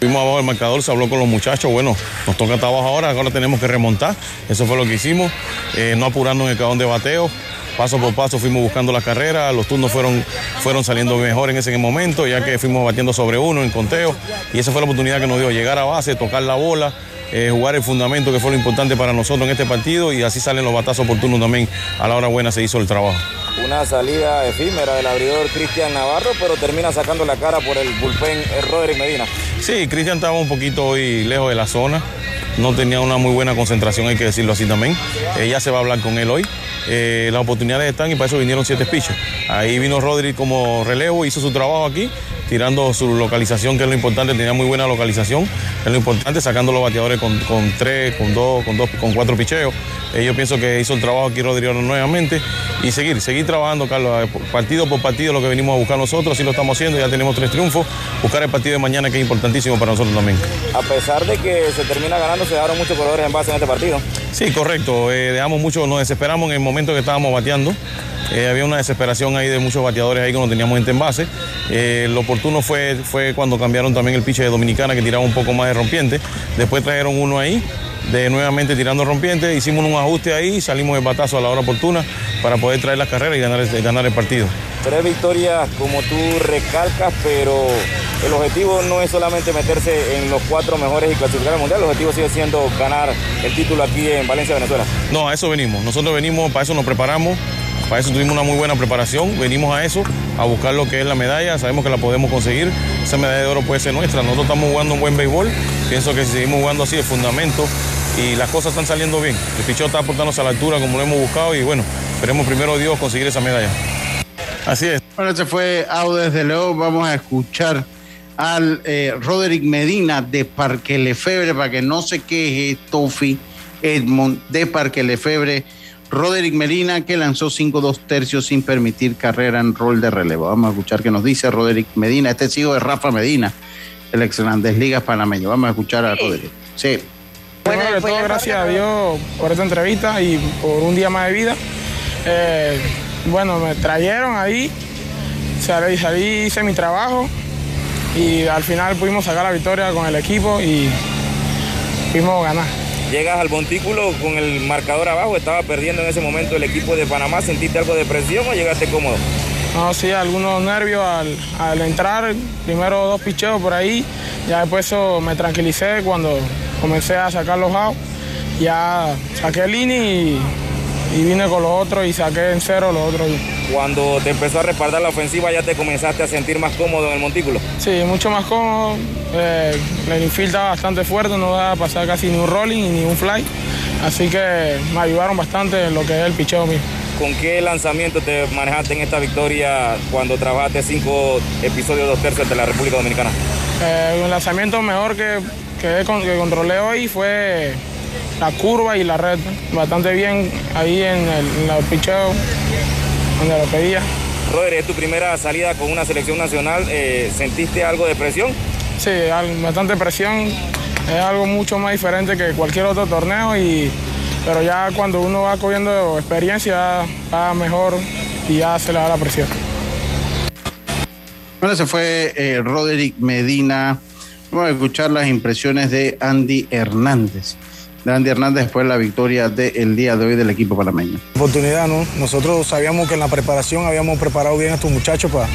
Fuimos abajo del marcador, se habló con los muchachos, bueno, nos toca estar abajo ahora, ahora tenemos que remontar, eso fue lo que hicimos, eh, no apurarnos en el cajón de bateo, paso por paso fuimos buscando la carrera, los turnos fueron, fueron saliendo mejor en ese momento, ya que fuimos batiendo sobre uno en conteo, y esa fue la oportunidad que nos dio, llegar a base, tocar la bola, eh, jugar el fundamento que fue lo importante para nosotros en este partido y así salen los batazos oportunos también. A la hora buena se hizo el trabajo. Una salida efímera del abridor Cristian Navarro, pero termina sacando la cara por el bullpen eh, Roderick Medina. Sí, Cristian estaba un poquito hoy lejos de la zona. No tenía una muy buena concentración, hay que decirlo así también. Eh, ya se va a hablar con él hoy. las oportunidades están y para eso vinieron siete pichos. Ahí vino Roderick como relevo, hizo su trabajo aquí tirando su localización, que es lo importante, tenía muy buena localización, es lo importante, sacando los bateadores con, tres, con dos, con dos, con cuatro picheos. Eh, yo pienso que hizo el trabajo aquí Rodrigo nuevamente y seguir, seguir trabajando, Carlos, eh, partido por partido lo que venimos a buscar nosotros, así lo estamos haciendo, ya tenemos tres triunfos, buscar el partido de mañana que es importantísimo para nosotros también. A pesar de que se termina ganando, se dejaron muchos colores en base en este partido. Sí, correcto, eh, dejamos mucho, nos desesperamos en el momento que estábamos bateando. Había una desesperación ahí de muchos bateadores ahí que no teníamos gente en base. lo oportuno fue, fue cuando cambiaron también el piche de Dominicana que tiraba un poco más de rompiente. Después trajeron uno ahí de nuevamente tirando rompiente, hicimos un ajuste ahí y salimos de batazo a la hora oportuna para poder traer las carreras y ganar, ganar el partido. Tres victorias como tú recalcas, pero el objetivo no es solamente meterse en los cuatro mejores y clasificar al mundial, el objetivo sigue siendo ganar el título aquí en Valencia, Venezuela. No, a eso venimos, nosotros venimos, para eso nos preparamos, para eso tuvimos una muy buena preparación, venimos a eso, a buscar lo que es la medalla, sabemos que la podemos conseguir, esa medalla de oro puede ser nuestra, nosotros estamos jugando un buen béisbol, pienso que si seguimos jugando así, el fundamento y las cosas están saliendo bien. El pichón está aportándose a la altura como lo hemos buscado y bueno, esperemos primero Dios conseguir esa medalla. Así es. Bueno, se fue Audes desde León. Vamos a escuchar al eh, Roderick Medina de Parque Lefebre para que no se queje Tofi Edmond de Parque Lefebre. Roderick Medina que lanzó 5-2 tercios sin permitir carrera en rol de relevo. Vamos a escuchar qué nos dice Roderick Medina. Este es hijo de Rafa Medina, el ex Grandes Ligas panameño. Vamos a escuchar a Roderick. Sí. Bueno, de todo, gracias a Dios por esta entrevista y por un día más de vida. Eh, bueno, me trajeron ahí, salí, salí, hice mi trabajo y al final pudimos sacar la victoria con el equipo y pudimos ganar. Llegas al montículo con el marcador abajo, estaba perdiendo en ese momento el equipo de Panamá, ¿sentiste algo de presión o llegaste cómodo? No, sí, algunos nervios al, entrar, primero dos picheos por ahí, ya después me tranquilicé cuando comencé a sacar los outs, ya saqué el inning y, vine con los otros y saqué en cero los otros. Cuando te empezó a respaldar la ofensiva ya te comenzaste a sentir más cómodo en el montículo. Sí, mucho más cómodo. Eh, el infield estaba bastante fuerte, no va a pasar casi ni un rolling ni un fly. Así que me ayudaron bastante en lo que es el picheo mío. ¿Con qué lanzamiento te manejaste en esta victoria cuando trabajaste cinco episodios dos tercios de la República Dominicana? Eh, el lanzamiento mejor que, que, controlé hoy fue la curva y la red. Bastante bien ahí en el, en picheo, donde lo pedía. Rodri, es tu primera salida con una selección nacional. Eh, ¿Sentiste algo de presión? Sí, bastante presión. es algo mucho más diferente que cualquier otro torneo y pero ya cuando uno va cogiendo experiencia va mejor y ya se le da la presión. Bueno, se fue eh, Roderick Medina. Vamos a escuchar las impresiones de Andy Hernández. De Andy Hernández después de la victoria del día de hoy del equipo panameño. Oportunidad, ¿no? Nosotros sabíamos que en la preparación habíamos preparado bien a estos muchachos para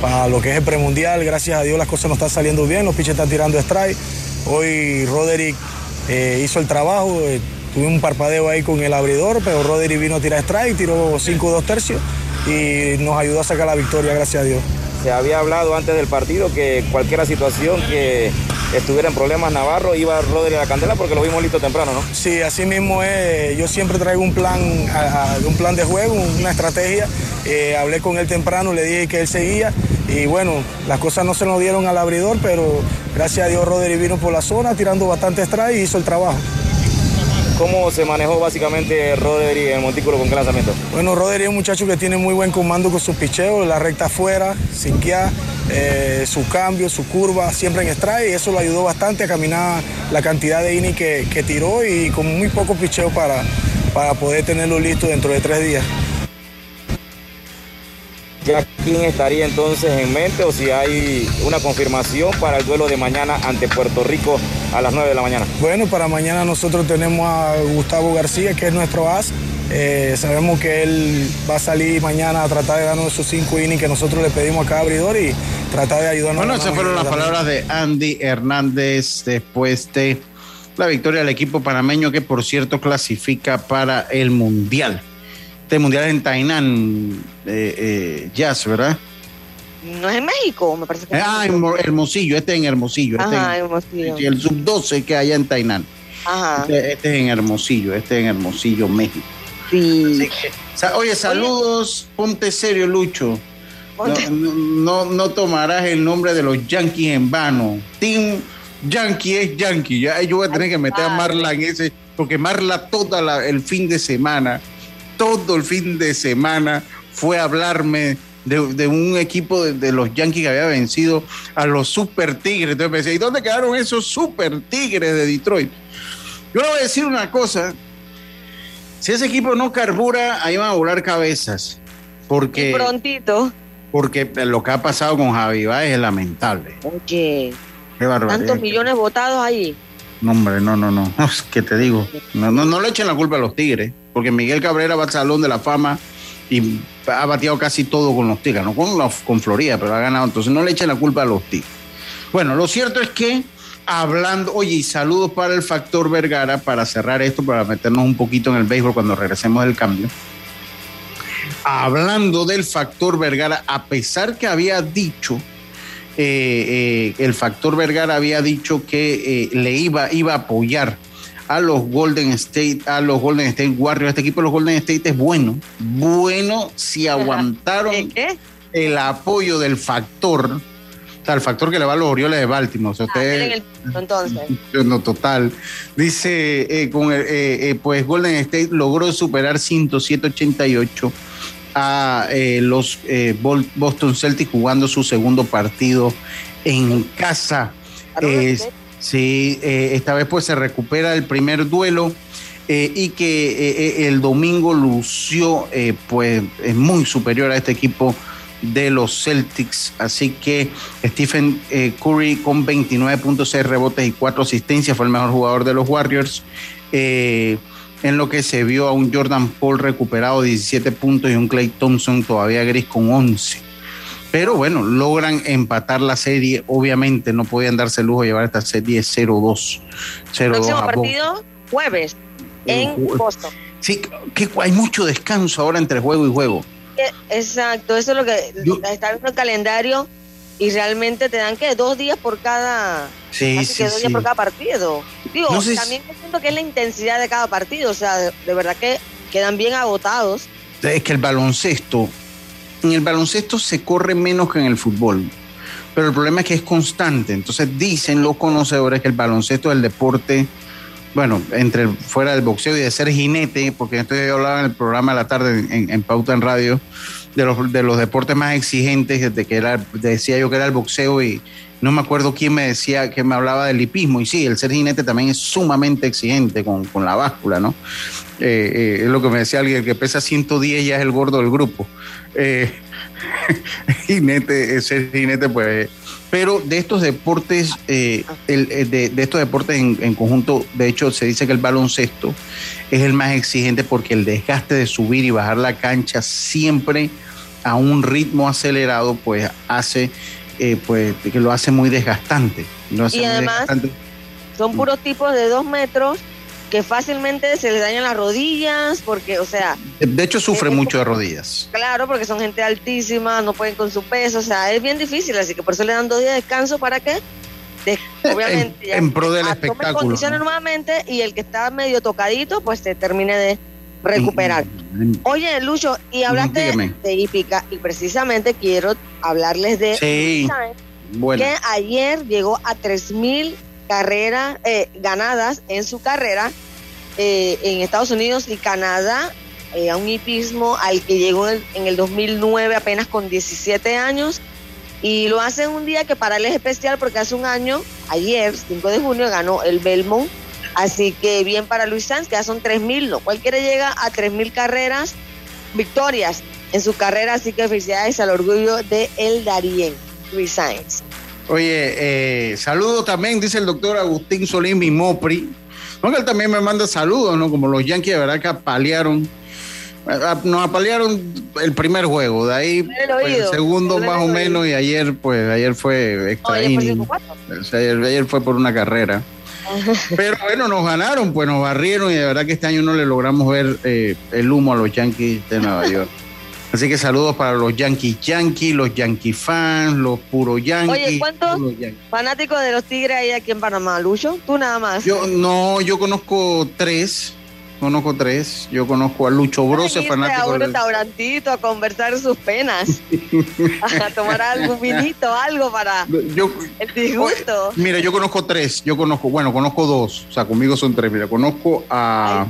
para lo que es el premundial. Gracias a Dios las cosas nos están saliendo bien, los pitchers están tirando strike. Hoy Roderick eh, hizo el trabajo, eh, tuve un parpadeo ahí con el abridor, pero Roderick vino a tirar strike, tiró 5-2 tercios y nos ayudó a sacar la victoria, gracias a Dios. Se había hablado antes del partido que cualquier situación que estuviera en problemas Navarro iba Roderick a la candela porque lo vimos listo temprano, ¿no? Sí, así mismo es. Yo siempre traigo un plan, un plan de juego, una estrategia. Eh, hablé con él temprano, le dije que él seguía y bueno, las cosas no se nos dieron al abridor, pero gracias a Dios Roderick vino por la zona tirando bastante strike y hizo el trabajo. ¿Cómo se manejó básicamente Roderick en el montículo con qué lanzamiento? Bueno, Roderick es un muchacho que tiene muy buen comando con sus picheos, la recta afuera, sin eh, su cambio, su curva, siempre en strike y eso lo ayudó bastante a caminar la cantidad de innings que, que tiró y con muy poco picheo para, para poder tenerlo listo dentro de tres días ya quién estaría entonces en mente o si hay una confirmación para el duelo de mañana ante Puerto Rico a las 9 de la mañana. Bueno, para mañana nosotros tenemos a Gustavo García, que es nuestro as. Eh, sabemos que él va a salir mañana a tratar de darnos esos cinco innings que nosotros le pedimos a cada abridor y tratar de ayudarnos. Bueno, esas fueron las palabras de Andy Hernández después de la victoria del equipo panameño que por cierto clasifica para el Mundial este mundial en Tainan, eh, eh, Jazz, ¿verdad? No es en México, me parece que Ah, en Hermosillo, este es en Hermosillo. Este Ajá, en, Hermosillo. El sub-12 que hay en Tainán. Ajá. Este, este, es en Hermosillo, este es en Hermosillo, México. Sí. oye, saludos, ponte serio, Lucho. No, no, tomarás el nombre de los Yankees en vano. Team Yankee es Yankee. Ya, yo voy a tener que meter a Marla en ese, porque Marla todo el fin de semana todo el fin de semana fue a hablarme de, un equipo de, los Yankees que había vencido a los Super Tigres. Entonces me decía, ¿y dónde quedaron esos Super Tigres de Detroit? Yo le voy a decir una cosa. Si ese equipo no carbura, ahí van a volar cabezas. Porque. prontito. Porque lo que ha pasado con Javi Baez es lamentable. Oye. Qué barbaridad. Tantos millones votados ahí. No, hombre, no, no, no. ¿Qué te digo? No, no, no le echen la culpa a los Tigres porque Miguel Cabrera va al Salón de la Fama y ha bateado casi todo con los Tigres, no con, con Florida, pero ha ganado. Entonces no le echen la culpa a los Tigres. Bueno, lo cierto es que hablando, oye, y saludos para el factor Vergara para cerrar esto, para meternos un poquito en el béisbol cuando regresemos del cambio. Hablando del factor Vergara, a pesar que había dicho, eh, eh, el factor Vergara había dicho que eh, le iba, iba a apoyar a los Golden State, a los Golden State Warriors. Este equipo de los Golden State es bueno, bueno si aguantaron el apoyo del factor, o sea, el factor que le va a los Orioles de Baltimore. O ah, entonces. No, total. Dice, eh, con eh, eh, pues Golden State logró superar 107-88 a los Boston Celtics jugando su segundo partido en casa. Sí, eh, esta vez pues se recupera el primer duelo eh, y que eh, el domingo lució pues es muy superior a este equipo de los Celtics. Así que Stephen Curry con 29.6 rebotes y 4 asistencias fue el mejor jugador de los Warriors. en lo que se vio a un Jordan Paul recuperado 17 puntos y un Clay Thompson todavía gris con 11. Pero bueno, logran empatar la serie. Obviamente no podían darse el lujo de llevar esta serie 0-2. Próximo partido, jueves, en Boston. Sí, que hay mucho descanso ahora entre juego y juego. Exacto, eso es lo que está viendo el calendario y realmente te dan que dos días por cada sí, sí, dos días por cada partido. Digo, también siento que es la intensidad de cada partido, o sea, de verdad que quedan bien agotados. Es que el baloncesto en el baloncesto se corre menos que en el fútbol, pero el problema es que es constante. Entonces dicen los conocedores que el baloncesto es el deporte, bueno, entre fuera del boxeo y de ser jinete, porque esto yo hablaba en el programa de la tarde en, Pauta en Radio, de los, de los deportes más exigentes, de que era, decía yo que era el boxeo y, no me acuerdo quién me decía que me hablaba del hipismo. Y sí, el ser jinete también es sumamente exigente con, con la báscula, ¿no? Eh, eh, es lo que me decía alguien, que pesa 110 ya es el gordo del grupo. Eh, jinete, ese jinete, pues. Pero de estos deportes, el, de, estos deportes en, conjunto, de hecho, se dice que el baloncesto es el más exigente porque el desgaste de subir y bajar la cancha siempre a un ritmo acelerado, pues hace, pues, que lo hace muy desgastante. Lo hace y además, desgastante. son puros tipos de dos metros que fácilmente se les dañan las rodillas, porque, o sea... De hecho, sufre mucho de rodillas. Claro, porque son gente altísima, no pueden con su peso, o sea, es bien difícil, así que por eso le dan dos días de descanso, ¿para qué? De, obviamente, en, en, pro del espectáculo. condiciones ¿no? nuevamente y el que está medio tocadito, pues se termine de recuperar. Oye, Lucho, y hablaste Dígame. de hípica, y precisamente quiero hablarles de... Sí, bueno. Que ayer llegó a 3000 carreras eh, ganadas en su carrera eh, en Estados Unidos y Canadá, eh, a un hipismo al que llegó en el, en el, 2009 apenas con 17 años. Y lo hace un día que para él es especial porque hace un año, ayer, 5 de junio, ganó el Belmont. Así que bien para Luis Sanz, que ya son 3.000, ¿no? Cualquiera llega a 3.000 carreras, victorias en su carrera. Así que felicidades al orgullo de el Darien, Luis Sainz. Oye, eh, saludos también, dice el doctor Agustín Solín Mimopri. No, que él también me manda saludos, ¿no? Como los Yankees de verdad que apalearon. Nos apalearon el primer juego, de ahí pues, el segundo más o menos, y ayer, pues, ayer fue extra ayer, ayer fue por una carrera. Pero bueno, nos ganaron, pues nos barrieron y de verdad que este año no le logramos ver eh, el humo a los Yankees de Nueva York. Así que saludos para los Yankees Yankees, los Yankee fans, los puro Yankees. Oye, ¿cuántos fanáticos de los Tigres hay aquí en Panamá, Lucho? Tú nada más. Yo no, yo conozco tres. Conozco tres. Yo conozco a Lucho Brose, fanático. a un restaurantito a conversar sus penas. a tomar algún vinito, algo para yo, el disgusto. Mira, yo conozco tres. Yo conozco, bueno, conozco dos. O sea, conmigo son tres. Mira, conozco a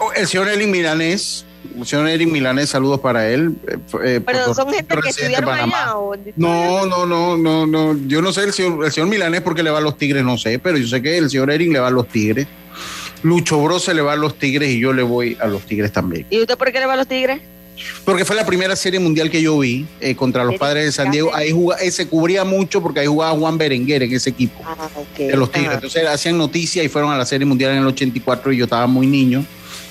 Ay. el señor Eli Milanés señor Eric Milanes, saludos para él. Eh, Pero son gente que estudiaron allá o No, no, no, no, no. Yo no sé el señor, el señor Milanés porque le va a los Tigres, no sé, pero yo sé que el señor Eric le va a los Tigres. Lucho Bro se le va a los Tigres y yo le voy a los Tigres también. ¿Y usted por qué le va a los Tigres? Porque fue la primera serie mundial que yo vi eh, contra los padres de San Diego. Ahí jugaba, eh, se cubría mucho porque ahí jugaba Juan Berenguer en ese equipo ah, okay. de los Tigres. Entonces hacían noticias y fueron a la serie mundial en el 84 y yo estaba muy niño.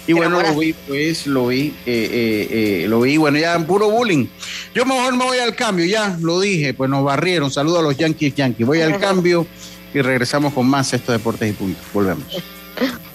Y bueno, lo vi, pues, lo vi, eh, lo vi, bueno, ya en puro bullying. Yo mejor me voy al cambio, ya lo dije, pues nos barrieron. Saludos a los Yankees Yankees. Voy al cambio y regresamos con más estos deportes y puntos. Volvemos.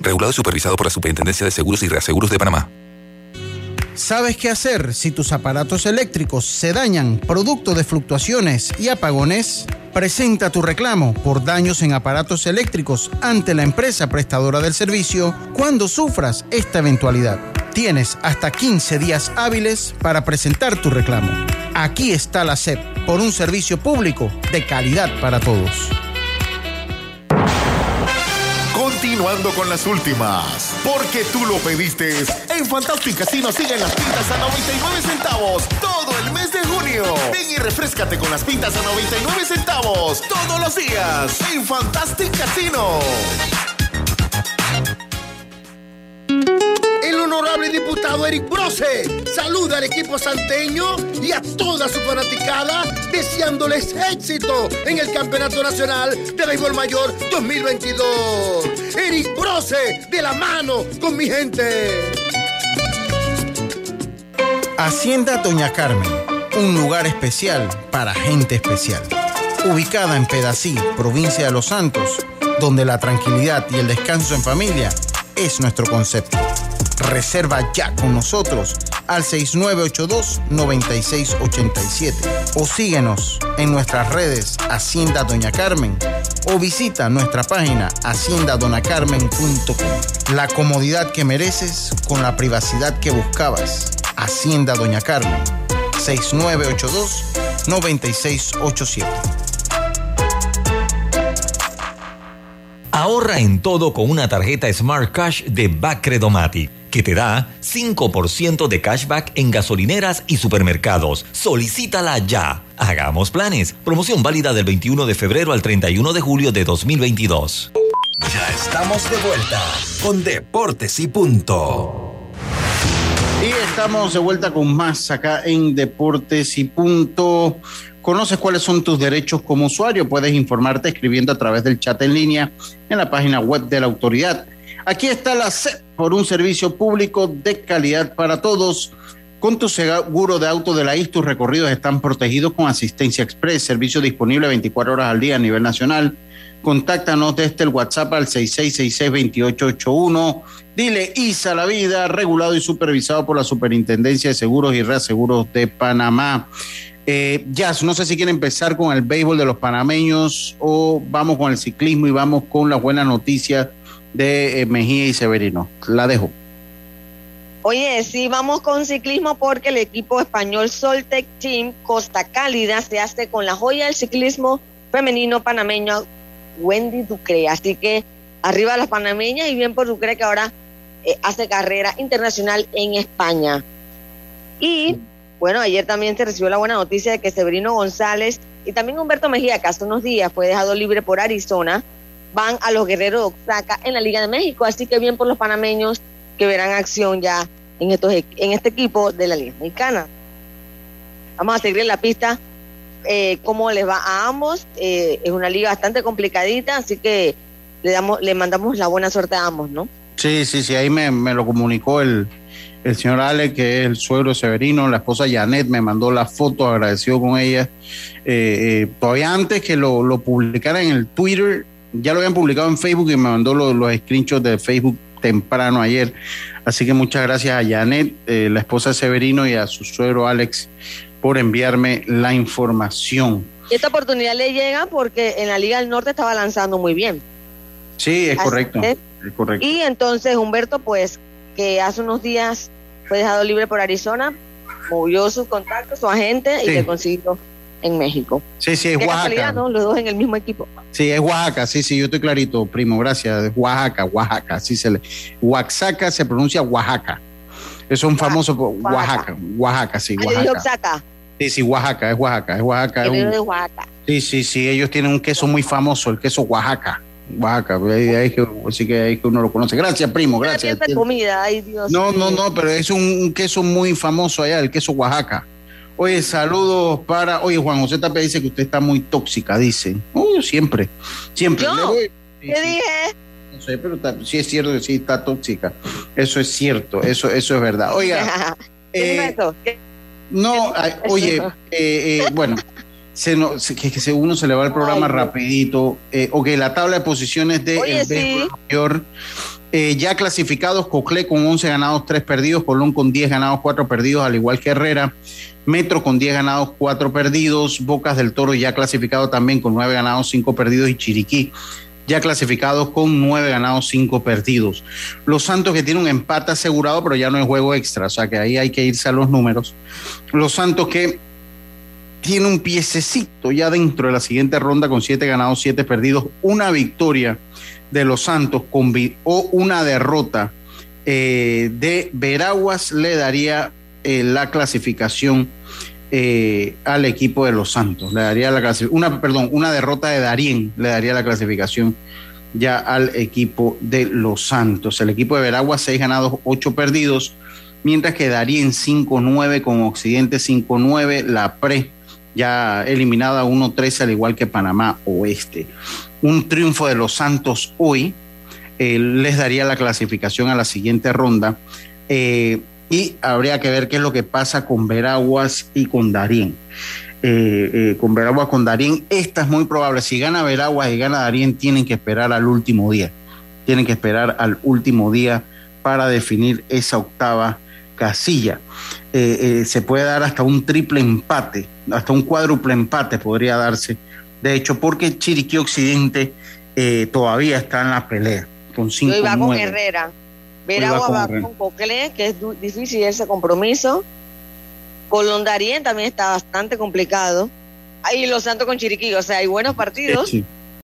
Regulado y supervisado por la Superintendencia de Seguros y Reaseguros de Panamá. ¿Sabes qué hacer si tus aparatos eléctricos se dañan producto de fluctuaciones y apagones? Presenta tu reclamo por daños en aparatos eléctricos ante la empresa prestadora del servicio cuando sufras esta eventualidad. Tienes hasta 15 días hábiles para presentar tu reclamo. Aquí está la SEP por un servicio público de calidad para todos. Continuando con las últimas, porque tú lo pediste. En Fantastic Casino siguen las pintas a 99 centavos todo el mes de junio. Ven y refrescate con las pintas a 99 centavos todos los días en Fantastic Casino. Honorable diputado Eric Brose saluda al equipo santeño y a toda su fanaticada deseándoles éxito en el Campeonato Nacional de Béisbol Mayor 2022. Eric Brose de la mano con mi gente. Hacienda Doña Carmen, un lugar especial para gente especial. Ubicada en Pedací, provincia de Los Santos, donde la tranquilidad y el descanso en familia es nuestro concepto. Reserva ya con nosotros al 6982-9687 o síguenos en nuestras redes Hacienda Doña Carmen o visita nuestra página haciendadonacarmen.com. La comodidad que mereces con la privacidad que buscabas. Hacienda Doña Carmen 6982-9687. Ahorra en todo con una tarjeta Smart Cash de Bacredomatic que te da 5% de cashback en gasolineras y supermercados. Solicítala ya. Hagamos planes. Promoción válida del 21 de febrero al 31 de julio de 2022. Ya estamos de vuelta con Deportes y Punto. Y estamos de vuelta con más acá en Deportes y Punto. ¿Conoces cuáles son tus derechos como usuario? Puedes informarte escribiendo a través del chat en línea en la página web de la autoridad. Aquí está la SEP por un servicio público de calidad para todos. Con tu seguro de auto de la IS, tus recorridos están protegidos con asistencia express, servicio disponible 24 horas al día a nivel nacional. Contáctanos desde el WhatsApp al 6666-2881. Dile ISA la vida, regulado y supervisado por la Superintendencia de Seguros y Reaseguros de Panamá. Eh, Jazz, no sé si quiere empezar con el béisbol de los panameños o vamos con el ciclismo y vamos con las buenas noticias de eh, Mejía y Severino. La dejo. Oye, sí, vamos con ciclismo porque el equipo español Soltec Team Costa Cálida se hace con la joya del ciclismo femenino panameño Wendy Ducre. Así que arriba las panameñas y bien por Ducre que ahora eh, hace carrera internacional en España. Y bueno, ayer también se recibió la buena noticia de que Severino González y también Humberto Mejía, que hace unos días fue dejado libre por Arizona, van a los guerreros de Oaxaca en la Liga de México. Así que bien por los panameños que verán acción ya en, estos, en este equipo de la Liga Mexicana. Vamos a seguir la pista eh, cómo les va a ambos. Eh, es una liga bastante complicadita, así que le, damos, le mandamos la buena suerte a ambos, ¿no? Sí, sí, sí, ahí me, me lo comunicó el, el señor Ale, que es el suegro Severino, la esposa Janet me mandó la foto, agradecido con ella. Eh, todavía antes que lo, lo publicara en el Twitter, ya lo habían publicado en Facebook y me mandó los, los screenshots de Facebook temprano ayer. Así que muchas gracias a Janet, eh, la esposa de Severino, y a su suegro Alex por enviarme la información. Y esta oportunidad le llega porque en la Liga del Norte estaba lanzando muy bien. Sí, es correcto. Es correcto. Y entonces Humberto, pues, que hace unos días fue dejado libre por Arizona, movió sus contactos, su agente Sí. y le consiguió en México. Sí, sí, es Qué Oaxaca. Los dos en el mismo equipo. Sí, es Oaxaca, sí, sí, yo estoy clarito, primo, gracias. Es Oaxaca, Oaxaca, así se le. Oaxaca se pronuncia Oaxaca. Es un famoso Oaxaca, Oaxaca, sí, Ah, Oaxaca. Sí, sí, Oaxaca, es Oaxaca, es Oaxaca. es Yo un- de Oaxaca. Sí, sí, sí, ellos tienen un queso muy famoso, el queso Oaxaca. Oaxaca, ahí, ahí que, así que ahí que uno lo conoce. Gracias, primo, gracias. comida, ay Dios. No, no, no, pero es un, un queso muy famoso allá, el queso Oaxaca. Oye, saludos para. Oye, Juan José Tapia dice que usted está muy tóxica, dice. Oh, siempre, siempre. ¿Yo? Voy- ¿Qué dije? No sé, pero está- sí es cierto que sí está tóxica. Eso es cierto, eso, eso es verdad. Oiga, ¿Qué eh, es eso? ¿Qué- no, oye, eh, eh, bueno, se no- se- que, que se- uno se le va el programa Ay, rapidito. Eh, ok, la tabla de posiciones de Oye, el sí. mayor. Eh, ya clasificados, Coclé con 11 ganados, 3 perdidos, Colón con 10 ganados, 4 perdidos, al igual que Herrera. Metro con 10 ganados, 4 perdidos. Bocas del Toro ya clasificado también con 9 ganados, 5 perdidos. Y Chiriquí ya clasificados con 9 ganados, 5 perdidos. Los Santos que tienen un empate asegurado, pero ya no es juego extra, o sea que ahí hay que irse a los números. Los Santos que tiene un piececito ya dentro de la siguiente ronda con 7 ganados, 7 perdidos, una victoria de los Santos con o una derrota eh, de Veraguas le daría eh, la clasificación eh, al equipo de los Santos. Le daría la una, perdón, una derrota de Darien le daría la clasificación ya al equipo de los Santos. El equipo de Veraguas, 6 ganados, 8 perdidos, mientras que Darien 5-9 con Occidente 5-9, la pre ya eliminada 1-3 al igual que Panamá Oeste. Un triunfo de los Santos hoy eh, les daría la clasificación a la siguiente ronda. Eh, y habría que ver qué es lo que pasa con Veraguas y con Darien. Eh, eh, con Veraguas, con Darien, esta es muy probable. Si gana Veraguas y gana Darien, tienen que esperar al último día. Tienen que esperar al último día para definir esa octava casilla. Eh, eh, se puede dar hasta un triple empate, hasta un cuádruple empate podría darse, de hecho, porque Chiriquí Occidente todavía está en la pelea, con cinco Hoy va con Herrera, Veragua va con, Cocle, que es difícil ese compromiso. Colón Darien también está bastante complicado. Ahí Los Santos con Chiriquí, o sea, hay buenos partidos.